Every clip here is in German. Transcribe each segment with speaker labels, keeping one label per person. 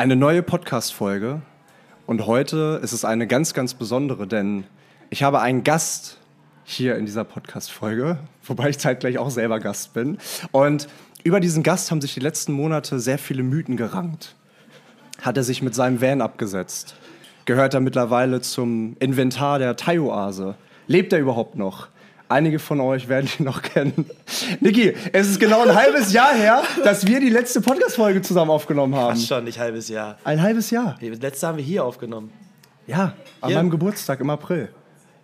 Speaker 1: Eine neue Podcast-Folge. Und heute ist es eine ganz, ganz besondere, denn ich habe einen Gast hier in dieser Podcast-Folge, wobei ich zeitgleich auch selber Gast bin. Und über diesen Gast haben sich die letzten Monate sehr viele Mythen gerankt. Hat er sich mit seinem Van abgesetzt? Gehört er mittlerweile zum Inventar der Thai-Oase? Lebt er überhaupt noch? Einige von euch werden ihn noch kennen. Niki, es ist genau ein halbes Jahr her, dass wir die letzte Podcast-Folge zusammen aufgenommen haben.
Speaker 2: Fast schon, nicht halbes Jahr.
Speaker 1: Ein halbes Jahr.
Speaker 2: Die letzte haben wir hier aufgenommen.
Speaker 1: Ja, an
Speaker 2: Hier?
Speaker 1: meinem Geburtstag im April.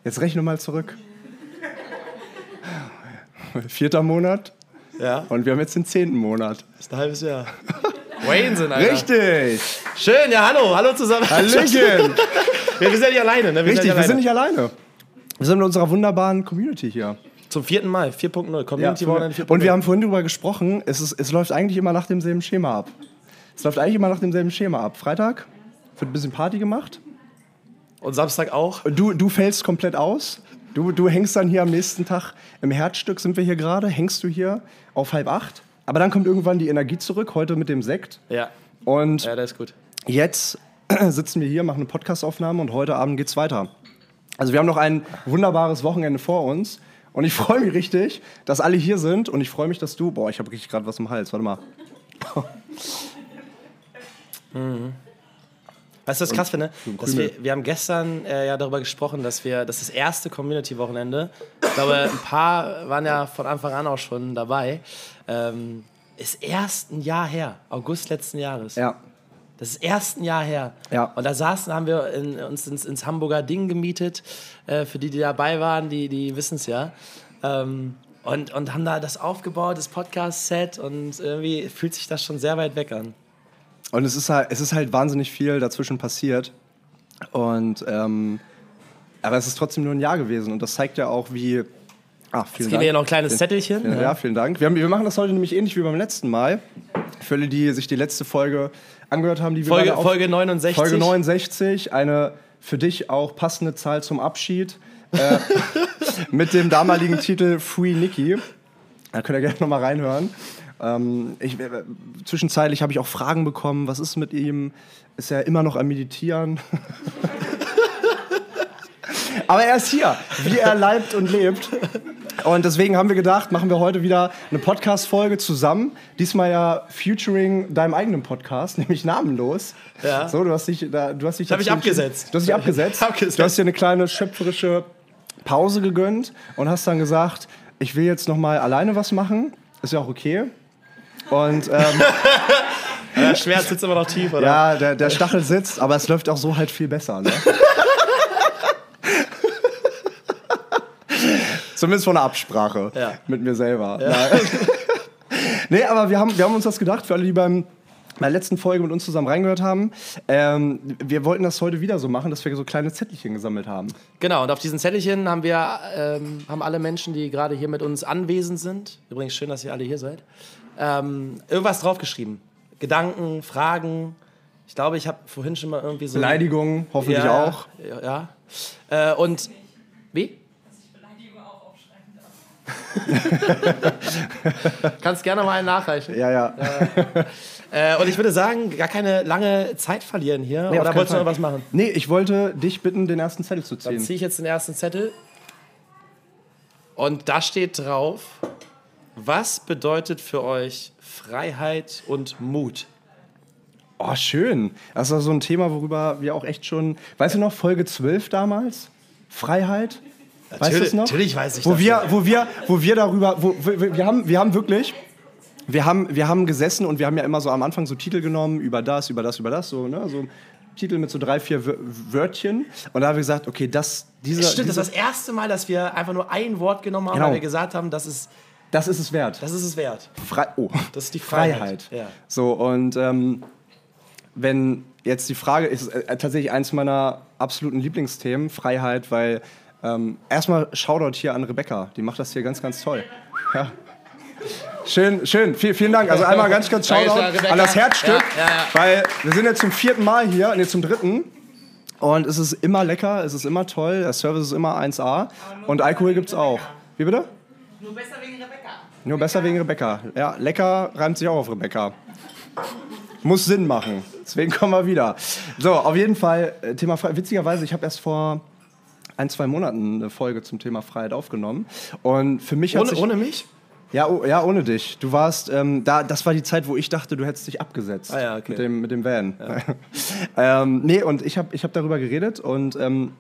Speaker 1: Jetzt rechne mal zurück. Vierter Monat
Speaker 2: Ja,
Speaker 1: und wir haben jetzt den zehnten Monat.
Speaker 2: ist ein halbes Jahr. Wayne Alter.
Speaker 1: Richtig!
Speaker 2: Schön, ja, hallo, hallo zusammen.
Speaker 1: Hallöchen!
Speaker 2: Wir sind ja nicht alleine, ne? Wir
Speaker 1: Richtig,
Speaker 2: sind
Speaker 1: wir
Speaker 2: ja
Speaker 1: sind
Speaker 2: nicht
Speaker 1: nicht alleine. Wir sind mit unserer wunderbaren Community hier.
Speaker 2: Zum vierten Mal, 4.0,
Speaker 1: Ja,
Speaker 2: Community Wochenende 4.0.
Speaker 1: und wir haben vorhin darüber gesprochen, es, ist, es läuft eigentlich immer nach demselben Schema ab. Es läuft eigentlich immer nach demselben Schema ab. Freitag wird ein bisschen Party gemacht.
Speaker 2: Und Samstag auch.
Speaker 1: Du, du fällst komplett aus. Du, du hängst dann hier am nächsten Tag im Herzstück, sind wir hier gerade, hängst du hier auf halb acht. Aber dann kommt irgendwann die Energie zurück, heute mit dem Sekt.
Speaker 2: Ja,
Speaker 1: Und
Speaker 2: ja, das ist gut.
Speaker 1: jetzt sitzen wir hier, machen eine Podcastaufnahme und heute Abend geht's weiter. Also wir haben noch ein wunderbares Wochenende vor uns. Und ich freue mich richtig, dass alle hier sind. Und ich freue mich, dass du. Boah, ich habe richtig gerade was im Hals. Warte mal.
Speaker 2: Weißt du, was ich krass finde? Dass wir, wir haben gestern äh, ja darüber gesprochen, dass wir, das ist das erste Community-Wochenende. Ich glaube, ein paar waren ja von Anfang an auch schon dabei. Ähm, ist erst ein Jahr her, August letzten Jahres.
Speaker 1: Ja.
Speaker 2: Das ist erst ein Jahr her.
Speaker 1: Ja.
Speaker 2: Und da saßen, haben wir in, uns ins, ins Hamburger Ding gemietet. Äh, für die, die dabei waren, die, die wissen es ja. Ähm, und, und haben da das aufgebaut, das Podcast-Set. Und irgendwie fühlt sich das schon sehr weit weg an.
Speaker 1: Und es ist halt, es ist halt wahnsinnig viel dazwischen passiert. Und ähm, aber es ist trotzdem nur ein Jahr gewesen. Und das zeigt ja auch, wie. Ah, vielen
Speaker 2: Jetzt
Speaker 1: Dank.
Speaker 2: wir hier noch ein kleines Zettelchen.
Speaker 1: Ja, ja, vielen Dank. Wir, haben, wir machen das heute nämlich ähnlich wie beim letzten Mal. Für alle, die sich die letzte Folge angehört haben, die wir
Speaker 2: Folge,
Speaker 1: gerade auf-
Speaker 2: Folge 69.
Speaker 1: Folge 69, eine für dich auch passende Zahl zum Abschied. Äh, mit dem damaligen Titel Free Nicky. Da könnt ihr gerne nochmal reinhören. Ähm, ich, äh, zwischenzeitlich habe ich auch Fragen bekommen. Was ist mit ihm? Ist er immer noch am Meditieren? Aber er ist hier, wie er leibt und lebt. Und deswegen haben wir gedacht, machen wir heute wieder eine Podcast-Folge zusammen. Diesmal ja featuring deinem eigenen Podcast, nämlich namenlos.
Speaker 2: Ja.
Speaker 1: So, du hast dich, da, du hast dich.
Speaker 2: hab ich abgesetzt.
Speaker 1: Du hast dich abgesetzt.
Speaker 2: Abgesetzt.
Speaker 1: Du hast dir eine kleine schöpferische Pause gegönnt und hast dann gesagt, ich will jetzt noch mal alleine was machen. Ist ja auch okay. Und ähm,
Speaker 2: Der Schmerz sitzt immer noch tief, oder?
Speaker 1: ja, der, der Stachel sitzt, aber es läuft auch so halt viel besser. Ne? Zumindest von der Absprache
Speaker 2: Ja.
Speaker 1: mit mir selber. Nein. nee, aber wir haben, wir haben uns das gedacht, für alle, die beim, bei der letzten Folge mit uns zusammen reingehört haben. Ähm, wir wollten das heute wieder so machen, dass wir so kleine Zettelchen gesammelt haben.
Speaker 2: Genau, und auf diesen Zettelchen haben wir ähm, haben alle Menschen, die gerade hier mit uns anwesend sind, übrigens schön, dass ihr alle hier seid, ähm, irgendwas draufgeschrieben. Gedanken, Fragen. Ich glaube, ich habe vorhin schon mal irgendwie so.
Speaker 1: Beleidigungen, hoffentlich
Speaker 2: ja,
Speaker 1: auch.
Speaker 2: Ja. ja. Äh, und. Wie? Kannst gerne mal einen nachreichen.
Speaker 1: Ja, ja.
Speaker 2: Äh, und ich würde sagen, gar keine lange Zeit verlieren hier.
Speaker 1: Nee,
Speaker 2: Oder wolltest du noch was machen?
Speaker 1: Nee, ich wollte dich bitten, den ersten Zettel zu
Speaker 2: Dann
Speaker 1: ziehen.
Speaker 2: ziehe ich jetzt den ersten Zettel. Und da steht drauf, was bedeutet für euch Freiheit und Mut?
Speaker 1: Oh, schön. Das ist so ein Thema, worüber wir auch echt schon. Weißt du noch, Folge 12 damals? Freiheit? Weißt du es
Speaker 2: Natürlich-
Speaker 1: noch?
Speaker 2: natürlich weiß ich
Speaker 1: wo
Speaker 2: das
Speaker 1: wir, wo wir, wo wir darüber. Wo, wo, wir, haben, wir haben wirklich. Wir haben, wir haben gesessen und wir haben ja immer so am Anfang so Titel genommen über das, über das, über das, so, ne? So Titel mit so drei, vier Wör- Wörtchen. Und da haben wir gesagt, okay, das, dieser,
Speaker 2: Stimmt, das
Speaker 1: dieser,
Speaker 2: ist das erste Mal, dass wir einfach nur ein Wort genommen haben,
Speaker 1: Genau.
Speaker 2: weil wir gesagt haben, das ist,
Speaker 1: das ist es wert.
Speaker 2: das ist es wert.
Speaker 1: Frei, oh.
Speaker 2: Das ist die Freiheit.
Speaker 1: Freiheit.
Speaker 2: Ja.
Speaker 1: So, und ähm, wenn jetzt die Frage ist, äh, tatsächlich eins meiner absoluten Lieblingsthemen, Freiheit, weil ähm, erstmal Shoutout hier an Rebecca, die macht das hier ganz, ganz toll. Ja. Schön, schön, viel, vielen Dank. Also einmal ganz, ganz Shoutout an das Herzstück,
Speaker 2: Ja, ja, ja.
Speaker 1: weil wir sind jetzt zum vierten Mal hier, nee, zum dritten. Und es ist immer lecker, es ist immer toll, der Service ist immer 1A und Alkohol gibt's auch. Wie bitte?
Speaker 3: Nur besser wegen Rebecca.
Speaker 1: Nur besser wegen Rebecca. Ja, lecker reimt sich auch auf Rebecca. muss Sinn machen. Deswegen kommen wir wieder. So, auf jeden Fall, äh, Thema Freiheit. Witzigerweise, ich habe erst vor ein, zwei Monaten eine Folge zum Thema Freiheit aufgenommen. Und für mich hat
Speaker 2: Ohne,
Speaker 1: sich,
Speaker 2: ohne mich?
Speaker 1: Ja, oh, ja, ohne dich. Du warst, ähm, da, das war die Zeit, wo ich dachte, du hättest dich abgesetzt.
Speaker 2: Ah ja, okay.
Speaker 1: Mit dem, mit dem Van. ähm, nee, und ich habe ich hab darüber geredet und ähm,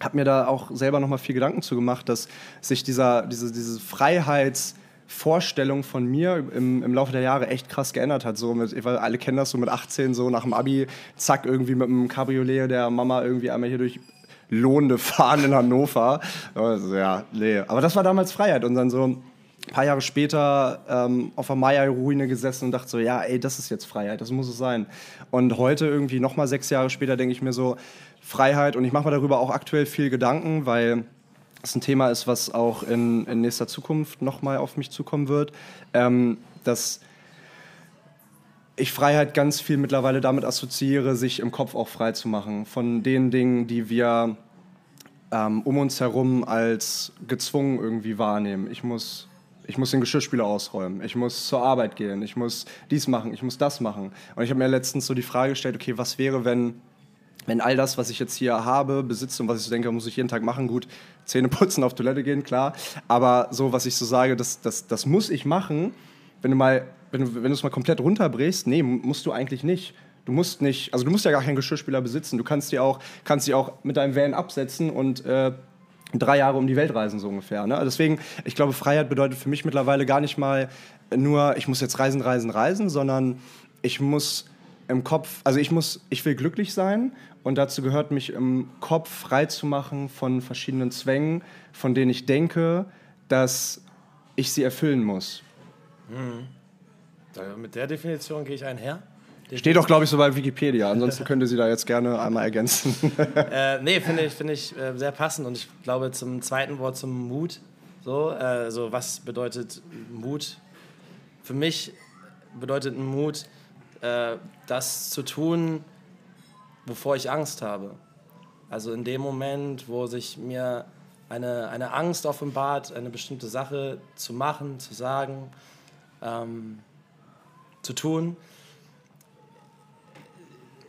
Speaker 1: habe mir da auch selber nochmal viel Gedanken zu gemacht, dass sich dieser, diese, diese Freiheitsvorstellung von mir im, im Laufe der Jahre echt krass geändert hat. So mit, weil alle kennen das so mit 18, so nach dem Abi, zack, irgendwie mit einem Cabriolet der Mama irgendwie einmal hier durch Lohnende fahren in Hannover. Also, ja, nee. Aber das war damals Freiheit und dann so ein paar Jahre später ähm, auf der Maya-Ruine gesessen und dachte so, ja, ey, das ist jetzt Freiheit, das muss es sein. Und heute irgendwie nochmal sechs Jahre später denke ich mir so, Freiheit und ich mache mir darüber auch aktuell viel Gedanken, weil es ein Thema ist, was auch in, in nächster Zukunft nochmal auf mich zukommen wird, ähm, dass ich Freiheit ganz viel mittlerweile damit assoziiere, sich im Kopf auch frei zu machen von den Dingen, die wir ähm, um uns herum als gezwungen irgendwie wahrnehmen. Ich muss, ich muss den Geschirrspüler ausräumen, ich muss zur Arbeit gehen, ich muss dies machen, ich muss das machen. Und ich habe mir letztens so die Frage gestellt, okay, was wäre, wenn wenn all das, was ich jetzt hier habe, besitze und was ich so denke, muss ich jeden Tag machen, gut, Zähne putzen, auf Toilette gehen, klar. Aber so, was ich so sage, das, das, das muss ich machen, wenn du mal, wenn du, wenn du es mal komplett runterbrichst, nee, musst du eigentlich nicht. Du musst nicht, also du musst ja gar keinen Geschirrspüler besitzen. Du kannst dir auch, kannst dir auch mit deinem Van absetzen und äh, drei Jahre um die Welt reisen, so ungefähr. Ne? Deswegen, ich glaube, Freiheit bedeutet für mich mittlerweile gar nicht mal nur, ich muss jetzt reisen, reisen, reisen, sondern ich muss im Kopf, also ich muss, ich will glücklich sein und dazu gehört mich im Kopf frei zu machen von verschiedenen Zwängen, von denen ich denke, dass ich sie erfüllen muss.
Speaker 2: Mhm. Da, mit der Definition gehe ich einher.
Speaker 1: Steht doch, glaube ich, so bei Wikipedia. Ansonsten könnte sie da jetzt gerne einmal ergänzen.
Speaker 2: äh, nee, finde ich, find ich äh, sehr passend. Und ich glaube, zum zweiten Wort, zum Mut. So, äh, so was bedeutet Mut? Für mich bedeutet Mut, äh, das zu tun, wovor ich Angst habe. Also in dem Moment, wo sich mir eine, eine Angst offenbart, eine bestimmte Sache zu machen, zu sagen, ähm, zu tun,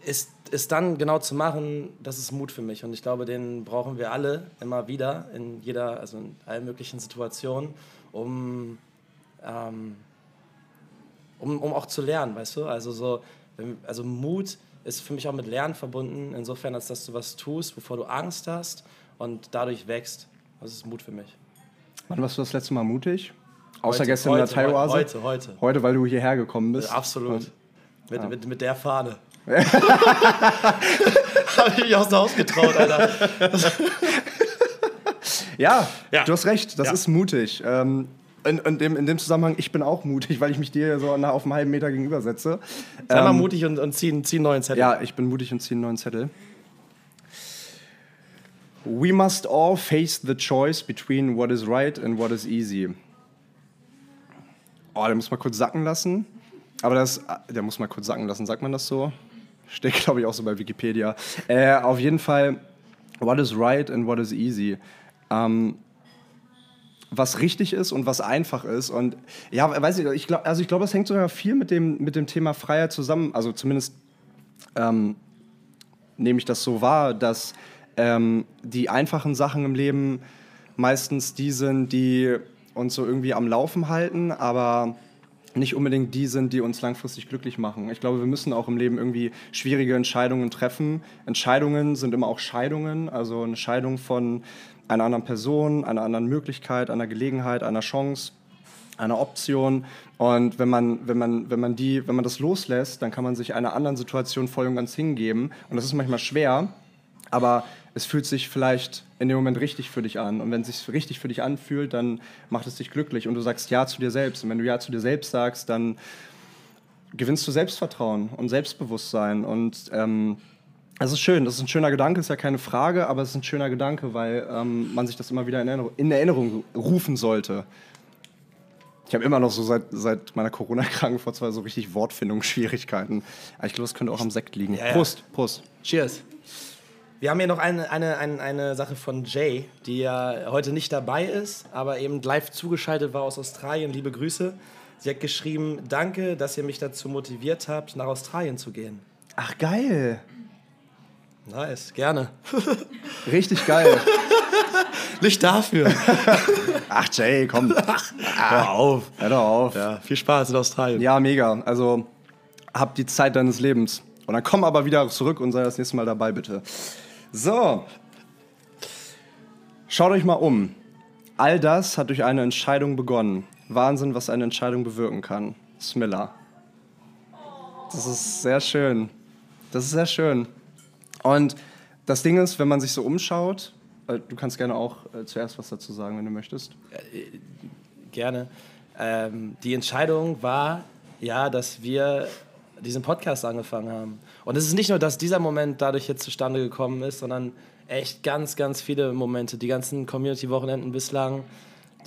Speaker 2: ist, ist dann genau zu machen, das ist Mut für mich. Und ich glaube, den brauchen wir alle immer wieder, in jeder, also in allen möglichen Situationen, um, ähm, um, um auch zu lernen, weißt du? Also so, also Mut ist für mich auch mit Lernen verbunden, insofern, als dass du was tust, bevor du Angst hast und dadurch wächst. Das ist Mut für mich.
Speaker 1: Wann warst du das letzte Mal mutig? Außer
Speaker 2: Heute,
Speaker 1: gestern in der
Speaker 2: heute,
Speaker 1: Thai-Oase?
Speaker 2: Heute, heute.
Speaker 1: Heute, weil du hierher gekommen bist?
Speaker 2: Absolut. Mit,
Speaker 1: Ja.
Speaker 2: mit, mit der Fahne. Habe ich mich aus dem Haus getraut, Alter.
Speaker 1: Ja,
Speaker 2: Ja.
Speaker 1: du hast recht, das
Speaker 2: Ja.
Speaker 1: ist mutig. Ähm, in, in, dem, in dem Zusammenhang, ich bin auch mutig, weil ich mich dir so na- auf einen halben Meter gegenüber setze.
Speaker 2: Sei mal
Speaker 1: Ähm,
Speaker 2: mutig und, und zieh, zieh einen neuen Zettel.
Speaker 1: Ja, ich bin mutig und ziehe einen neuen Zettel. We must all face the choice between what is right and what is easy. Oh, der muss mal kurz sacken lassen. Aber das, der muss mal kurz sacken lassen, sagt man das so? Steht, glaube ich, auch so bei Wikipedia. Äh, auf jeden Fall, what is right and what is easy. Ähm, was richtig ist und was einfach ist. Und ja, weiß ich, ich glaube, also ich glaube, das hängt sogar viel mit dem, mit dem Thema Freiheit zusammen. Also zumindest ähm, nehme ich das so wahr, dass ähm, die einfachen Sachen im Leben meistens die sind, die uns so irgendwie am Laufen halten, aber nicht unbedingt die sind, die uns langfristig glücklich machen. Ich glaube, wir müssen auch im Leben irgendwie schwierige Entscheidungen treffen. Entscheidungen sind immer auch Scheidungen, also eine Scheidung von einer anderen Person, einer anderen Möglichkeit, einer Gelegenheit, einer Chance, einer Option. Und wenn man, wenn man, wenn man die, wenn man das loslässt, dann kann man sich einer anderen Situation voll und ganz hingeben. Und das ist manchmal schwer, aber es fühlt sich vielleicht in dem Moment richtig für dich an. Und wenn es sich richtig für dich anfühlt, dann macht es dich glücklich und du sagst Ja zu dir selbst. Und wenn du Ja zu dir selbst sagst, dann gewinnst du Selbstvertrauen und Selbstbewusstsein. Und ähm, das ist schön, das ist ein schöner Gedanke, ist ja keine Frage, aber es ist ein schöner Gedanke, weil ähm, man sich das immer wieder in Erinnerung, in Erinnerung rufen sollte. Ich habe immer noch so seit, seit meiner Corona-Krankheit vor zwei so richtig Wortfindungsschwierigkeiten. Aber ich glaube, das könnte auch am Sekt liegen.
Speaker 2: Ja, ja.
Speaker 1: Prost, Prost.
Speaker 2: Cheers. Wir haben hier noch eine, eine, eine, eine Sache von Jay, die ja heute nicht dabei ist, aber eben live zugeschaltet war aus Australien. Liebe Grüße. Sie hat geschrieben, danke, dass ihr mich dazu motiviert habt, nach Australien zu gehen.
Speaker 1: Ach, geil.
Speaker 2: Nice, gerne.
Speaker 1: Richtig geil.
Speaker 2: Nicht dafür.
Speaker 1: Ach, Jay, komm.
Speaker 2: Hör auf.
Speaker 1: Hör doch auf.
Speaker 2: Ja, viel Spaß in Australien.
Speaker 1: Ja, mega. Also, hab die Zeit deines Lebens. Und dann komm aber wieder zurück und sei das nächste Mal dabei, bitte. So. Schaut euch mal um. All das hat durch eine Entscheidung begonnen. Wahnsinn, was eine Entscheidung bewirken kann. Smilla. Das ist sehr schön. Das ist sehr schön. Und das Ding ist, wenn man sich so umschaut, äh, du kannst gerne auch äh, zuerst was dazu sagen, wenn du möchtest.
Speaker 2: Gerne. Ähm, die Entscheidung war ja, dass wir diesen Podcast angefangen haben. Und es ist nicht nur, dass dieser Moment dadurch jetzt zustande gekommen ist, sondern echt ganz, ganz viele Momente, die ganzen Community-Wochenenden bislang,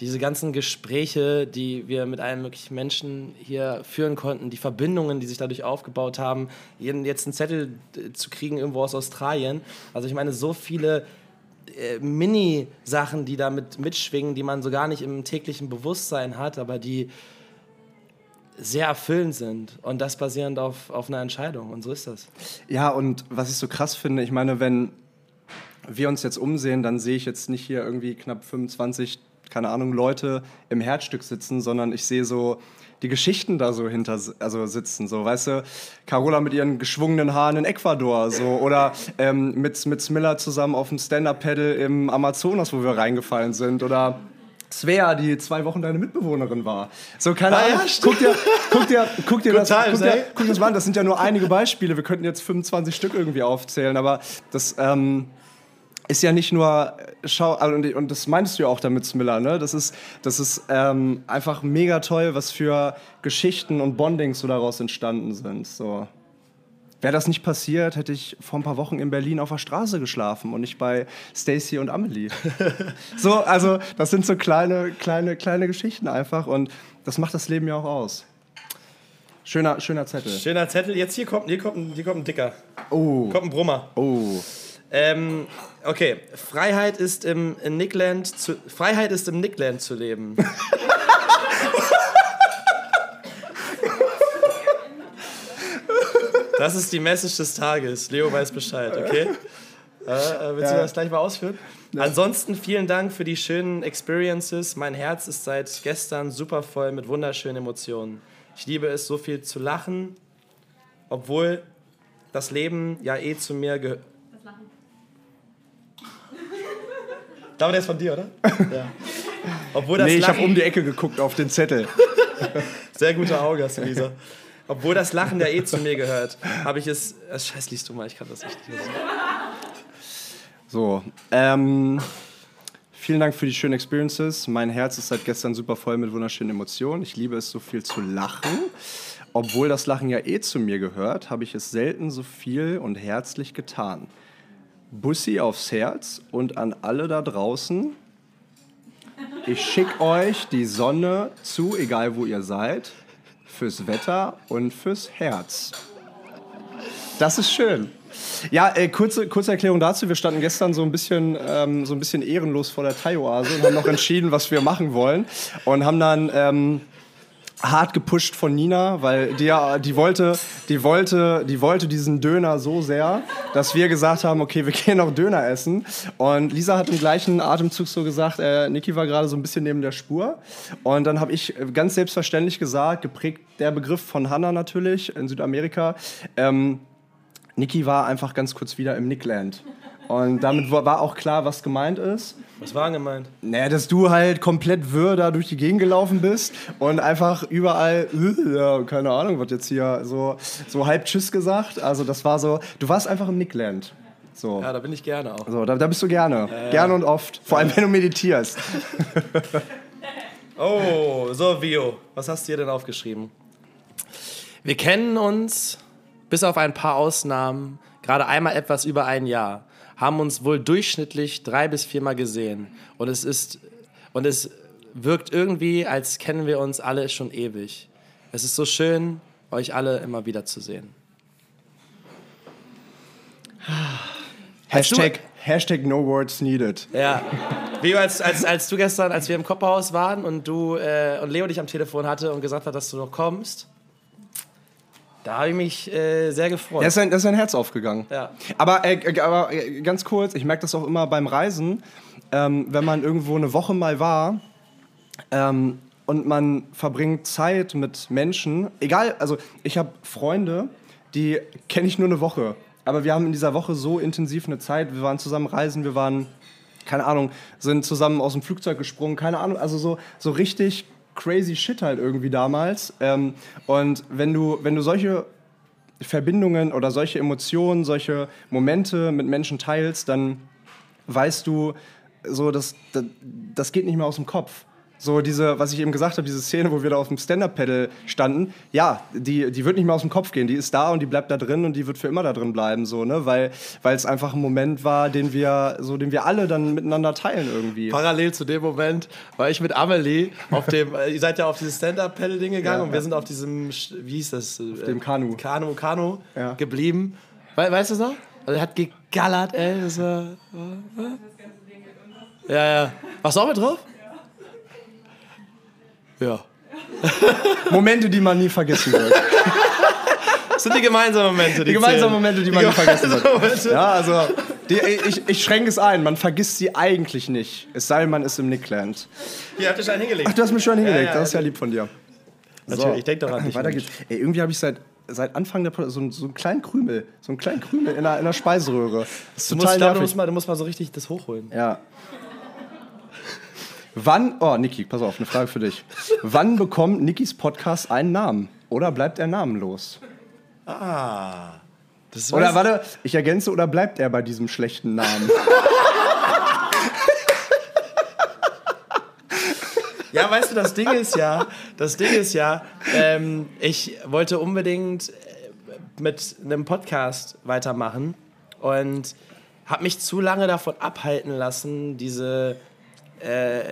Speaker 2: diese ganzen Gespräche, die wir mit allen möglichen Menschen hier führen konnten, die Verbindungen, die sich dadurch aufgebaut haben, jetzt einen Zettel äh, zu kriegen irgendwo aus Australien. Also ich meine, so viele äh, Mini-Sachen, die damit mitschwingen, die man so gar nicht im täglichen Bewusstsein hat, aber die sehr erfüllend sind und das basierend auf, auf einer Entscheidung und so ist das.
Speaker 1: Ja, und was ich so krass finde, ich meine, wenn wir uns jetzt umsehen, dann sehe ich jetzt nicht hier irgendwie knapp 25, keine Ahnung, Leute im Herzstück sitzen, sondern ich sehe so die Geschichten da so hinter also sitzen. So, weißt du, Carola mit ihren geschwungenen Haaren in Ecuador so, oder ähm, mit, mit Smiller zusammen auf dem Stand-Up-Pedal im Amazonas, wo wir reingefallen sind. Oder Svea, die zwei Wochen deine Mitbewohnerin war. So, keine
Speaker 2: Ah, ja,
Speaker 1: Ahnung.
Speaker 2: stimmt.
Speaker 1: guck dir, guck dir, guck dir, das,
Speaker 2: times,
Speaker 1: guck, dir, guck das mal an. Das sind ja nur einige Beispiele. Wir könnten jetzt 25 Stück irgendwie aufzählen, aber das ähm, ist ja nicht nur. Schau, also, und, und das meinst du ja auch damit, Smiller, ne? Das ist, das ist ähm, einfach mega toll, was für Geschichten und Bondings so daraus entstanden sind. So. Wäre das nicht passiert, hätte ich vor ein paar Wochen in Berlin auf der Straße geschlafen und nicht bei Stacy und Amelie. so, also das sind so kleine, kleine, kleine Geschichten einfach und das macht das Leben ja auch aus. Schöner, schöner Zettel.
Speaker 2: Schöner Zettel. Jetzt hier kommt, hier kommt, ein- hier kommt ein Dicker.
Speaker 1: Oh,
Speaker 2: Kommt ein Brummer.
Speaker 1: oh.
Speaker 2: Ähm, okay, Freiheit ist im Nickland zu, Freiheit ist im Nickland zu leben. Das ist die Message des Tages. Leo weiß Bescheid, okay? Äh, äh, willst du
Speaker 1: Ja.
Speaker 2: das gleich mal ausführen? Ansonsten vielen Dank für die schönen Experiences. Mein Herz ist seit gestern super voll mit wunderschönen Emotionen. Ich liebe es, so viel zu lachen, obwohl das Leben ja eh zu mir gehört.
Speaker 3: Das Lachen.
Speaker 2: Der ist von dir, oder? Ja. Obwohl das
Speaker 1: Nee, ich habe um die Ecke geguckt auf den Zettel.
Speaker 2: Sehr gute Auge hast du, Lisa. Obwohl das Lachen ja eh zu mir gehört, habe ich es. Scheiß, liest du mal, ich kann das nicht lesen.
Speaker 1: So, ähm, vielen Dank für die schönen Experiences. Mein Herz ist seit gestern super voll mit wunderschönen Emotionen. Ich liebe es, so viel zu lachen. Obwohl das Lachen ja eh zu mir gehört, habe ich es selten so viel und herzlich getan. Bussi aufs Herz und an alle da draußen. Ich schicke euch die Sonne zu, egal wo ihr seid, fürs Wetter und fürs Herz. Das ist schön. Ja, äh, kurze, kurze Erklärung dazu. Wir standen gestern so ein bisschen, ähm, so ein bisschen ehrenlos vor der Thai-Oase und haben noch entschieden, was wir machen wollen. Und haben dann ähm, hart gepusht von Nina, weil die, die, wollte, die, wollte, die wollte diesen Döner so sehr, dass wir gesagt haben, okay, wir gehen noch Döner essen. Und Lisa hat im gleichen Atemzug so gesagt, äh, Niki war gerade so ein bisschen neben der Spur. Und dann habe ich ganz selbstverständlich gesagt, geprägt der Begriff von Hannah natürlich in Südamerika, ähm, Niki war einfach ganz kurz wieder im Nickland. Und damit war auch klar, was gemeint ist.
Speaker 2: Was war gemeint?
Speaker 1: Naja, dass du halt komplett wirr da durch die Gegend gelaufen bist und einfach überall, äh, keine Ahnung, was jetzt hier so, so halb Tschüss gesagt. Also das war so, du warst einfach im Nickland. So,
Speaker 2: Ja, da bin ich gerne auch.
Speaker 1: so da, da bist du gerne. Gerne und oft. Vor allem, wenn du meditierst.
Speaker 2: Oh, so, Vio, was hast du hier denn aufgeschrieben? Wir kennen uns, bis auf ein paar Ausnahmen, gerade einmal etwas über ein Jahr, haben uns wohl durchschnittlich drei bis viermal gesehen. Und es ist, und es wirkt irgendwie, als kennen wir uns alle schon ewig. Es ist so schön, euch alle immer wieder zu sehen.
Speaker 1: Hashtag, Hashtag no words needed.
Speaker 2: Ja, Wie als, als, als du gestern, als wir im Kopperhaus waren und du äh, und Leo dich am Telefon hatte und gesagt hat, dass du noch kommst. Da habe ich mich äh, sehr gefreut.
Speaker 1: Da ist, ein, da ist ein Herz aufgegangen.
Speaker 2: Ja.
Speaker 1: Aber, äh, aber äh, ganz kurz, ich merke das auch immer beim Reisen, ähm, wenn man irgendwo eine Woche mal war ähm, und man verbringt Zeit mit Menschen, egal, also ich habe Freunde, die kenne ich nur eine Woche, aber wir haben in dieser Woche so intensiv eine Zeit, wir waren zusammen reisen, wir waren, keine Ahnung, sind zusammen aus dem Flugzeug gesprungen, keine Ahnung, also so, so richtig crazy shit halt irgendwie damals. Ähm, und wenn du, wenn du solche Verbindungen oder solche Emotionen, solche Momente mit Menschen teilst, dann weißt du, so, das, das, das geht nicht mehr aus dem Kopf. So diese, was ich eben gesagt habe, diese Szene, wo wir da auf dem Stand-Up-Pedal standen, ja, die, die wird nicht mehr aus dem Kopf gehen. Die ist da und die bleibt da drin und die wird für immer da drin bleiben, so, ne? Weil es einfach ein Moment war, den wir, so, den wir alle dann miteinander teilen irgendwie.
Speaker 2: Parallel zu dem Moment war ich mit Amelie auf dem, äh, ihr seid ja auf dieses Stand-Up-Pedal-Ding gegangen
Speaker 1: Ja,
Speaker 2: und wir
Speaker 1: ja.
Speaker 2: sind auf diesem, wie hieß das? Auf
Speaker 1: dem Kanu.
Speaker 2: Kanu, Kanu
Speaker 1: Ja.
Speaker 2: geblieben. We weißt du es noch? Also, er hat gegallert, ey. Das war, ja, ja. Warst du auch mit drauf? Ja.
Speaker 1: Momente, die man nie vergessen wird.
Speaker 2: Das sind die gemeinsamen Momente.
Speaker 1: Die gemeinsamen Momente, die man nie vergessen wird. Ja, also die, ich, ich schränke es ein, man vergisst sie eigentlich nicht. Es sei denn, man ist im Nickland.
Speaker 2: Hier, habt ihr schon hingelegt.
Speaker 1: Ach, du hast mich schon hingelegt,
Speaker 2: Ja, ja,
Speaker 1: das ist ja lieb von dir.
Speaker 2: Natürlich, ich denk doch an dich,
Speaker 1: Weiter geht's. Ey, irgendwie habe ich seit, seit Anfang der Pod so, einen- so einen kleinen Krümel, so einen kleinen Krümel in der, in der Speiseröhre. Das ist
Speaker 2: Du
Speaker 1: total
Speaker 2: musst, ich glaub, du,
Speaker 1: nervig.
Speaker 2: musst mal, du musst mal so richtig das hochholen.
Speaker 1: Ja. Wann, oh Niki, pass auf, eine Frage für dich. Wann bekommt Nikis Podcast einen Namen? Oder bleibt er namenlos?
Speaker 2: Ah. Das
Speaker 1: Oder warte, ich ergänze, oder bleibt er bei diesem schlechten Namen?
Speaker 2: Ja, weißt du, das Ding ist ja, das Ding ist ja, ähm, ich wollte unbedingt äh, mit einem Podcast weitermachen und habe mich zu lange davon abhalten lassen, diese äh,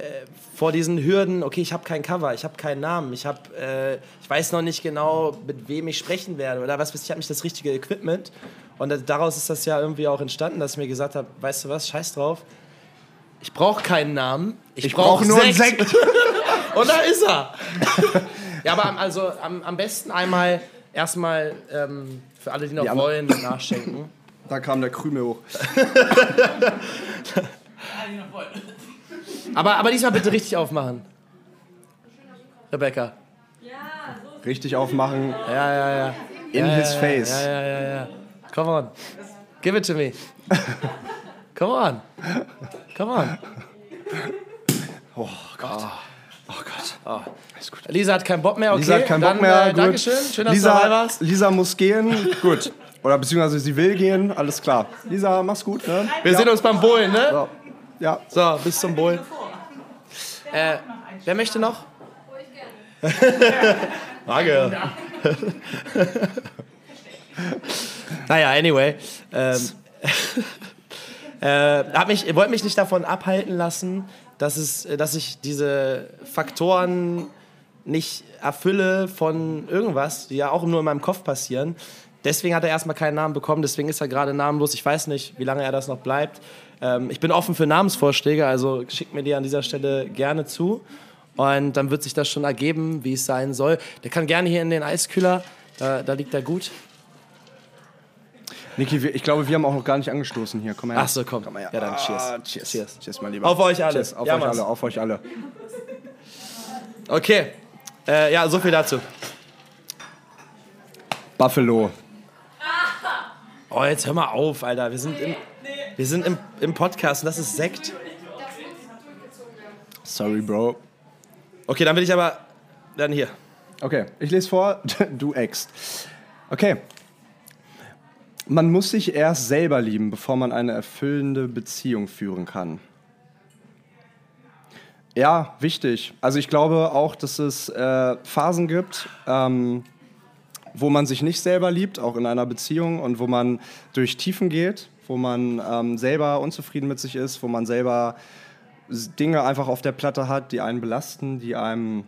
Speaker 2: vor diesen Hürden, okay, ich habe kein Cover, ich habe keinen Namen, ich habe, äh, ich weiß noch nicht genau, mit wem ich sprechen werde oder was weiß ich, ich habe nicht das richtige Equipment und daraus ist das ja irgendwie auch entstanden, dass ich mir gesagt habe, weißt du was, scheiß drauf, ich brauche keinen Namen, ich,
Speaker 1: Ich brauche nur einen Sekt.
Speaker 2: und da ist er. ja, aber am- also am, am besten einmal erstmal ähm, für alle, die noch
Speaker 1: Die andere-
Speaker 2: wollen, nachschenken.
Speaker 1: Da kam der Krümel hoch.
Speaker 2: Aber, aber diesmal bitte richtig aufmachen. Rebecca.
Speaker 1: Richtig aufmachen,
Speaker 2: Ja, ja, ja.
Speaker 1: in
Speaker 2: ja,
Speaker 1: his
Speaker 2: ja,
Speaker 1: face.
Speaker 2: Ja, ja, ja, ja. Come on. Give it to me. Come on. Come on.
Speaker 1: Oh Gott. Oh Gott.
Speaker 2: Alles gut. Lisa hat keinen Bock mehr, okay.
Speaker 1: Lisa hat keinen
Speaker 2: Dann,
Speaker 1: Bock mehr.
Speaker 2: Äh,
Speaker 1: gut.
Speaker 2: Dankeschön. Schön, dass
Speaker 1: Lisa,
Speaker 2: du dabei warst.
Speaker 1: Lisa muss gehen. gut. Oder beziehungsweise sie will gehen. Alles klar. Lisa, mach's gut. Ne?
Speaker 2: Wir
Speaker 1: ja.
Speaker 2: sehen uns beim Bullen, ne?
Speaker 1: So. Ja.
Speaker 2: So, bis zum Bullen. Äh, wer möchte noch? Danke. naja, anyway. Ähm, äh, mich, wollte mich nicht davon abhalten lassen, dass, es, dass ich diese Faktoren nicht erfülle von irgendwas, die ja auch nur in meinem Kopf passieren. Deswegen hat er erstmal keinen Namen bekommen, deswegen ist er gerade namenlos. Ich weiß nicht, wie lange er das noch bleibt. Ähm, ich bin offen für Namensvorschläge, also schickt mir die an dieser Stelle gerne zu. Und dann wird sich das schon ergeben, wie es sein soll. Der kann gerne hier in den Eiskühler, da, da liegt er gut.
Speaker 1: Niki, ich glaube, wir haben auch noch gar nicht angestoßen hier. Komm her.
Speaker 2: Ach so, komm.
Speaker 1: Komm mal her.
Speaker 2: Ja, dann cheers.
Speaker 1: Ah, cheers.
Speaker 2: Cheers.
Speaker 1: Cheers, mein Lieber.
Speaker 2: Auf euch alle.
Speaker 1: Cheers. Auf
Speaker 2: Ja,
Speaker 1: euch
Speaker 2: Mann.
Speaker 1: alle. Auf euch alle.
Speaker 2: Okay, äh, ja, so viel dazu.
Speaker 1: Buffalo.
Speaker 2: Oh, jetzt hör mal auf, Alter. Wir sind im, wir sind im, im Podcast und das ist Sekt.
Speaker 1: Sorry, Bro.
Speaker 2: Okay, dann will ich aber dann hier.
Speaker 1: Okay, ich lese vor, du ext. Okay. Man muss sich erst selber lieben, bevor man eine erfüllende Beziehung führen kann. Ja, wichtig. Also ich glaube auch, dass es äh, Phasen gibt, ähm, wo man sich nicht selber liebt, auch in einer Beziehung und wo man durch Tiefen geht, wo man ähm, selber unzufrieden mit sich ist, wo man selber Dinge einfach auf der Platte hat, die einen belasten, die einem,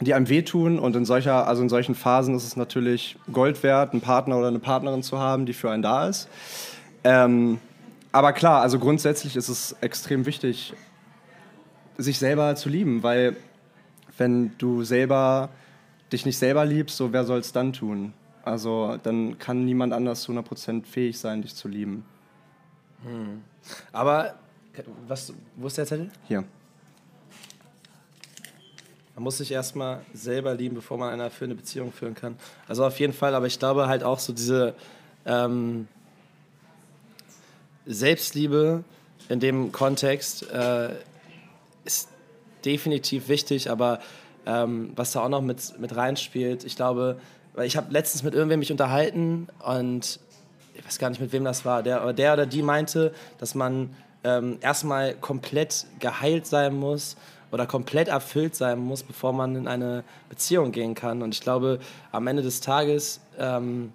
Speaker 1: die einem wehtun. Und in solcher, also in solchen Phasen ist es natürlich Gold wert, einen Partner oder eine Partnerin zu haben, die für einen da ist. Ähm, aber klar, also grundsätzlich ist es extrem wichtig, sich selber zu lieben, weil wenn du selber dich nicht selber liebst, so wer soll es dann tun? Also dann kann niemand anders zu 100% fähig sein, dich zu lieben.
Speaker 2: Aber, was, wo ist der Zettel?
Speaker 1: Hier.
Speaker 2: Man muss sich erstmal selber lieben, bevor man eine erfüllende Beziehung führen kann. Also auf jeden Fall, aber ich glaube halt auch so diese ähm, Selbstliebe in dem Kontext äh, ist definitiv wichtig, aber ähm, was da auch noch mit, mit reinspielt, ich glaube, weil ich habe letztens mit irgendwem mich unterhalten und ich weiß gar nicht, mit wem das war, der, der oder die meinte, dass man ähm, erstmal komplett geheilt sein muss oder komplett erfüllt sein muss, bevor man in eine Beziehung gehen kann. Und ich glaube, am Ende des Tages ähm,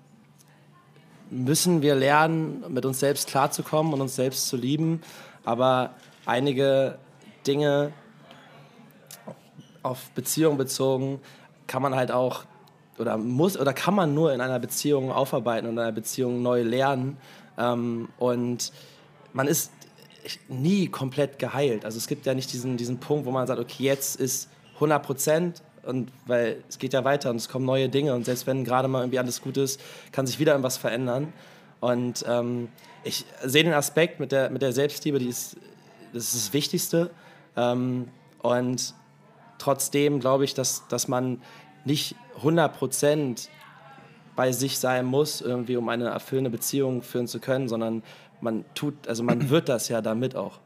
Speaker 2: müssen wir lernen, mit uns selbst klarzukommen und uns selbst zu lieben. Aber einige Dinge auf Beziehung bezogen kann man halt auch oder muss oder kann man nur in einer Beziehung aufarbeiten und in einer Beziehung neu lernen. Ähm, und man ist nie komplett geheilt. Also es gibt ja nicht diesen, diesen Punkt, wo man sagt, okay, jetzt ist 100 Prozent weil es geht ja weiter und es kommen neue Dinge und selbst wenn gerade mal irgendwie alles gut ist, kann sich wieder irgendwas verändern. Und ähm, ich sehe den Aspekt mit der, mit der Selbstliebe, die ist, das ist das Wichtigste. Ähm, und trotzdem glaube ich, dass, dass man nicht 100 Prozent bei sich sein muss, irgendwie, um eine erfüllende Beziehung führen zu können, sondern man tut, also man wird das ja damit auch.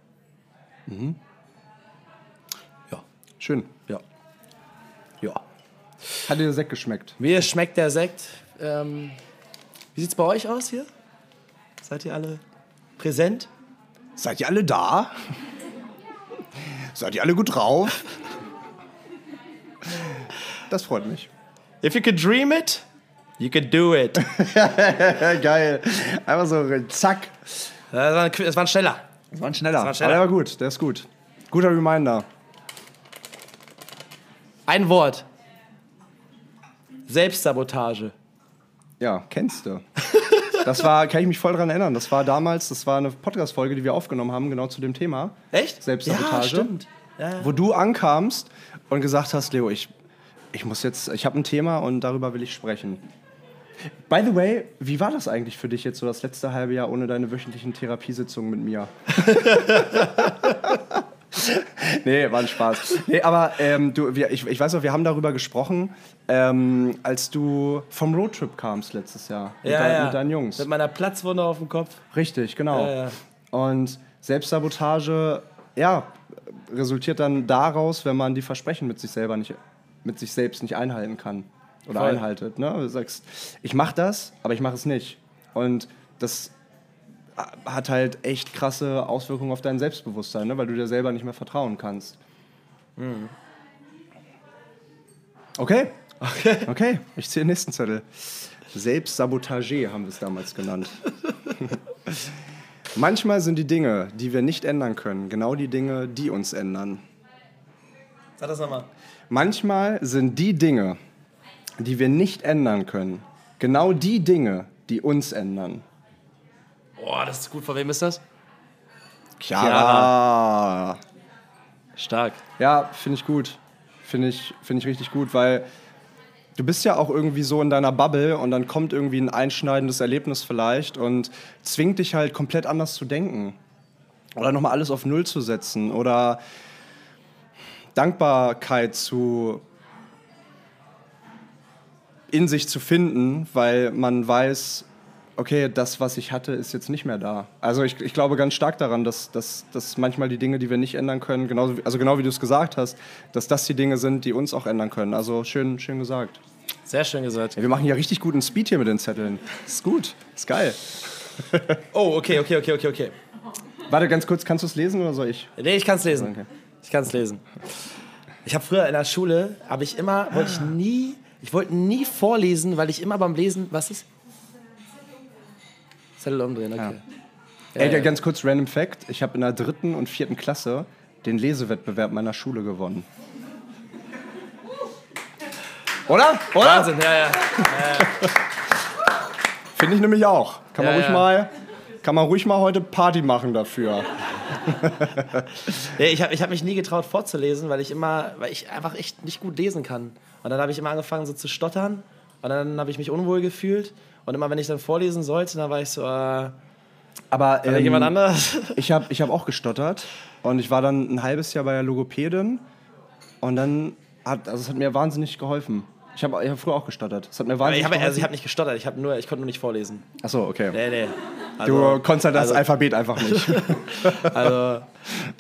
Speaker 1: Ja. Schön.
Speaker 2: Ja.
Speaker 1: Ja. Hat dir der Sekt geschmeckt?
Speaker 2: Mir schmeckt der Sekt. Ähm, wie sieht's bei euch aus hier? Seid ihr alle präsent?
Speaker 1: Seid ihr alle da? Seid ihr alle gut drauf? Das freut mich.
Speaker 2: If you could dream it, you could do it.
Speaker 1: Geil. Einfach so zack.
Speaker 2: Das war, ein, das war ein schneller.
Speaker 1: Das war ein schneller.
Speaker 2: war ein schneller.
Speaker 1: Aber der war gut, der ist gut. Guter Reminder.
Speaker 2: Ein Wort. Selbstsabotage.
Speaker 1: Ja, kennst du. Das war, kann ich mich voll daran erinnern. Das war damals, das war eine Podcast-Folge, die wir aufgenommen haben, genau zu dem Thema.
Speaker 2: Echt?
Speaker 1: Selbstsabotage.
Speaker 2: Ja, stimmt. Ja, ja.
Speaker 1: Wo du ankamst und gesagt hast, Leo, ich, ich muss jetzt, ich habe ein Thema und darüber will ich sprechen. By the way, wie war das eigentlich für dich jetzt so das letzte halbe Jahr ohne deine wöchentlichen Therapiesitzungen mit mir? nee, war ein Spaß. Nee, aber ähm, du, wir, ich, ich weiß noch, wir haben darüber gesprochen, ähm, als du vom Roadtrip kamst letztes Jahr mit,
Speaker 2: Ja,
Speaker 1: dein,
Speaker 2: ja.
Speaker 1: mit deinen Jungs.
Speaker 2: Mit meiner Platzwunde auf dem Kopf.
Speaker 1: Richtig, genau.
Speaker 2: Ja.
Speaker 1: Und Selbstsabotage, ja, resultiert dann daraus, wenn man die Versprechen mit sich selber nicht, mit sich selbst nicht einhalten kann oder
Speaker 2: Voll.
Speaker 1: einhaltet. Ne? Du sagst, ich mache das, aber ich mache es nicht. Und das hat halt echt krasse Auswirkungen auf dein Selbstbewusstsein, ne? weil du dir selber nicht mehr vertrauen kannst.
Speaker 2: Mhm.
Speaker 1: Okay. Okay. Okay, ich ziehe den nächsten Zettel. Selbstsabotage haben wir es damals genannt. Manchmal sind die Dinge, die wir nicht ändern können, genau die Dinge, die uns ändern.
Speaker 2: Sag das nochmal.
Speaker 1: Manchmal sind die Dinge, die wir nicht ändern können, genau die Dinge, die uns ändern.
Speaker 2: Boah, das ist gut. Von wem ist das?
Speaker 1: Chiara.
Speaker 2: Stark.
Speaker 1: Ja, finde ich gut. Finde ich, find ich richtig gut, weil du bist ja auch irgendwie so in deiner Bubble und dann kommt irgendwie ein einschneidendes Erlebnis vielleicht und zwingt dich halt komplett anders zu denken. Oder nochmal alles auf Null zu setzen oder Dankbarkeit zu in sich zu finden, weil man weiß, okay, das, was ich hatte, ist jetzt nicht mehr da. Also ich, ich glaube ganz stark daran, dass, dass, dass manchmal die Dinge, die wir nicht ändern können, genauso, also genau wie du es gesagt hast, dass das die Dinge sind, die uns auch ändern können. Also schön, schön gesagt.
Speaker 2: Sehr schön gesagt.
Speaker 1: Ja, wir machen ja richtig guten Speed hier mit den Zetteln. Ist gut, ist geil.
Speaker 2: Oh, okay, okay, okay, okay, okay.
Speaker 1: Warte, ganz kurz, kannst du es lesen oder soll ich?
Speaker 2: Nee, ich kann es lesen.
Speaker 1: Okay.
Speaker 2: Ich kann es lesen. Ich habe früher in der Schule, habe ich immer, wollte ich nie, ich wollte nie vorlesen, weil ich immer beim Lesen, was ist? Zettel umdrehen, okay.
Speaker 1: Ey, der ganz kurz random Fact: Ich habe in der dritten und vierten Klasse den Lesewettbewerb meiner Schule gewonnen. Oder? Oder?
Speaker 2: Wahnsinn, ja, ja.
Speaker 1: Finde ich nämlich auch. Kann man
Speaker 2: Ja,
Speaker 1: ruhig
Speaker 2: ja.
Speaker 1: mal, kann man ruhig mal heute Party machen dafür.
Speaker 2: nee, ich habe ich hab mich nie getraut vorzulesen, weil ich immer, weil ich einfach echt nicht gut lesen kann. Und dann habe ich immer angefangen so zu stottern und dann habe ich mich unwohl gefühlt. Und immer wenn ich dann vorlesen sollte, dann war ich so, äh,
Speaker 1: aber
Speaker 2: ähm, jemand anders?
Speaker 1: Ich habe ich hab auch gestottert und ich war dann ein halbes Jahr bei der Logopädin und dann hat, also es hat mir wahnsinnig geholfen. Ich habe ich hab früher auch gestottert. Es hat mir wahnsinnig
Speaker 2: ich habe also hab nicht gestottert, ich, nur, ich konnte nur nicht vorlesen.
Speaker 1: Achso, okay.
Speaker 2: Nee, nee.
Speaker 1: Also, du konntest halt das also, Alphabet einfach nicht.
Speaker 2: also,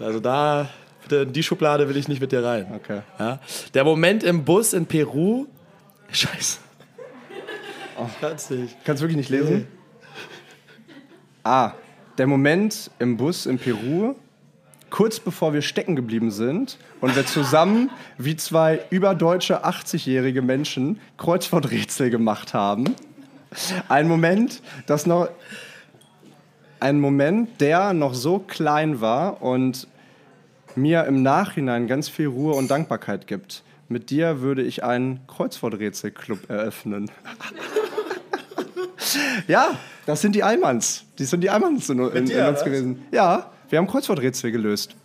Speaker 2: also da, in die Schublade will ich nicht mit dir rein.
Speaker 1: Okay.
Speaker 2: Ja? Der Moment im Bus in Peru. Scheiße.
Speaker 1: Oh. Kannst nicht. Kannst du wirklich nicht lesen? Nee. Ah, der Moment im Bus in Peru, kurz bevor wir stecken geblieben sind und wir zusammen wie zwei überdeutsche 80-jährige Menschen Kreuzworträtsel gemacht haben. Ein Moment, das noch ein Moment, der noch so klein war und mir im Nachhinein ganz viel Ruhe und Dankbarkeit gibt. Mit dir würde ich einen Kreuzworträtselclub eröffnen. ja, das sind die Eimanns. Die sind die Eimanns in, in, in uns gewesen. Ja, wir haben Kreuzworträtsel gelöst.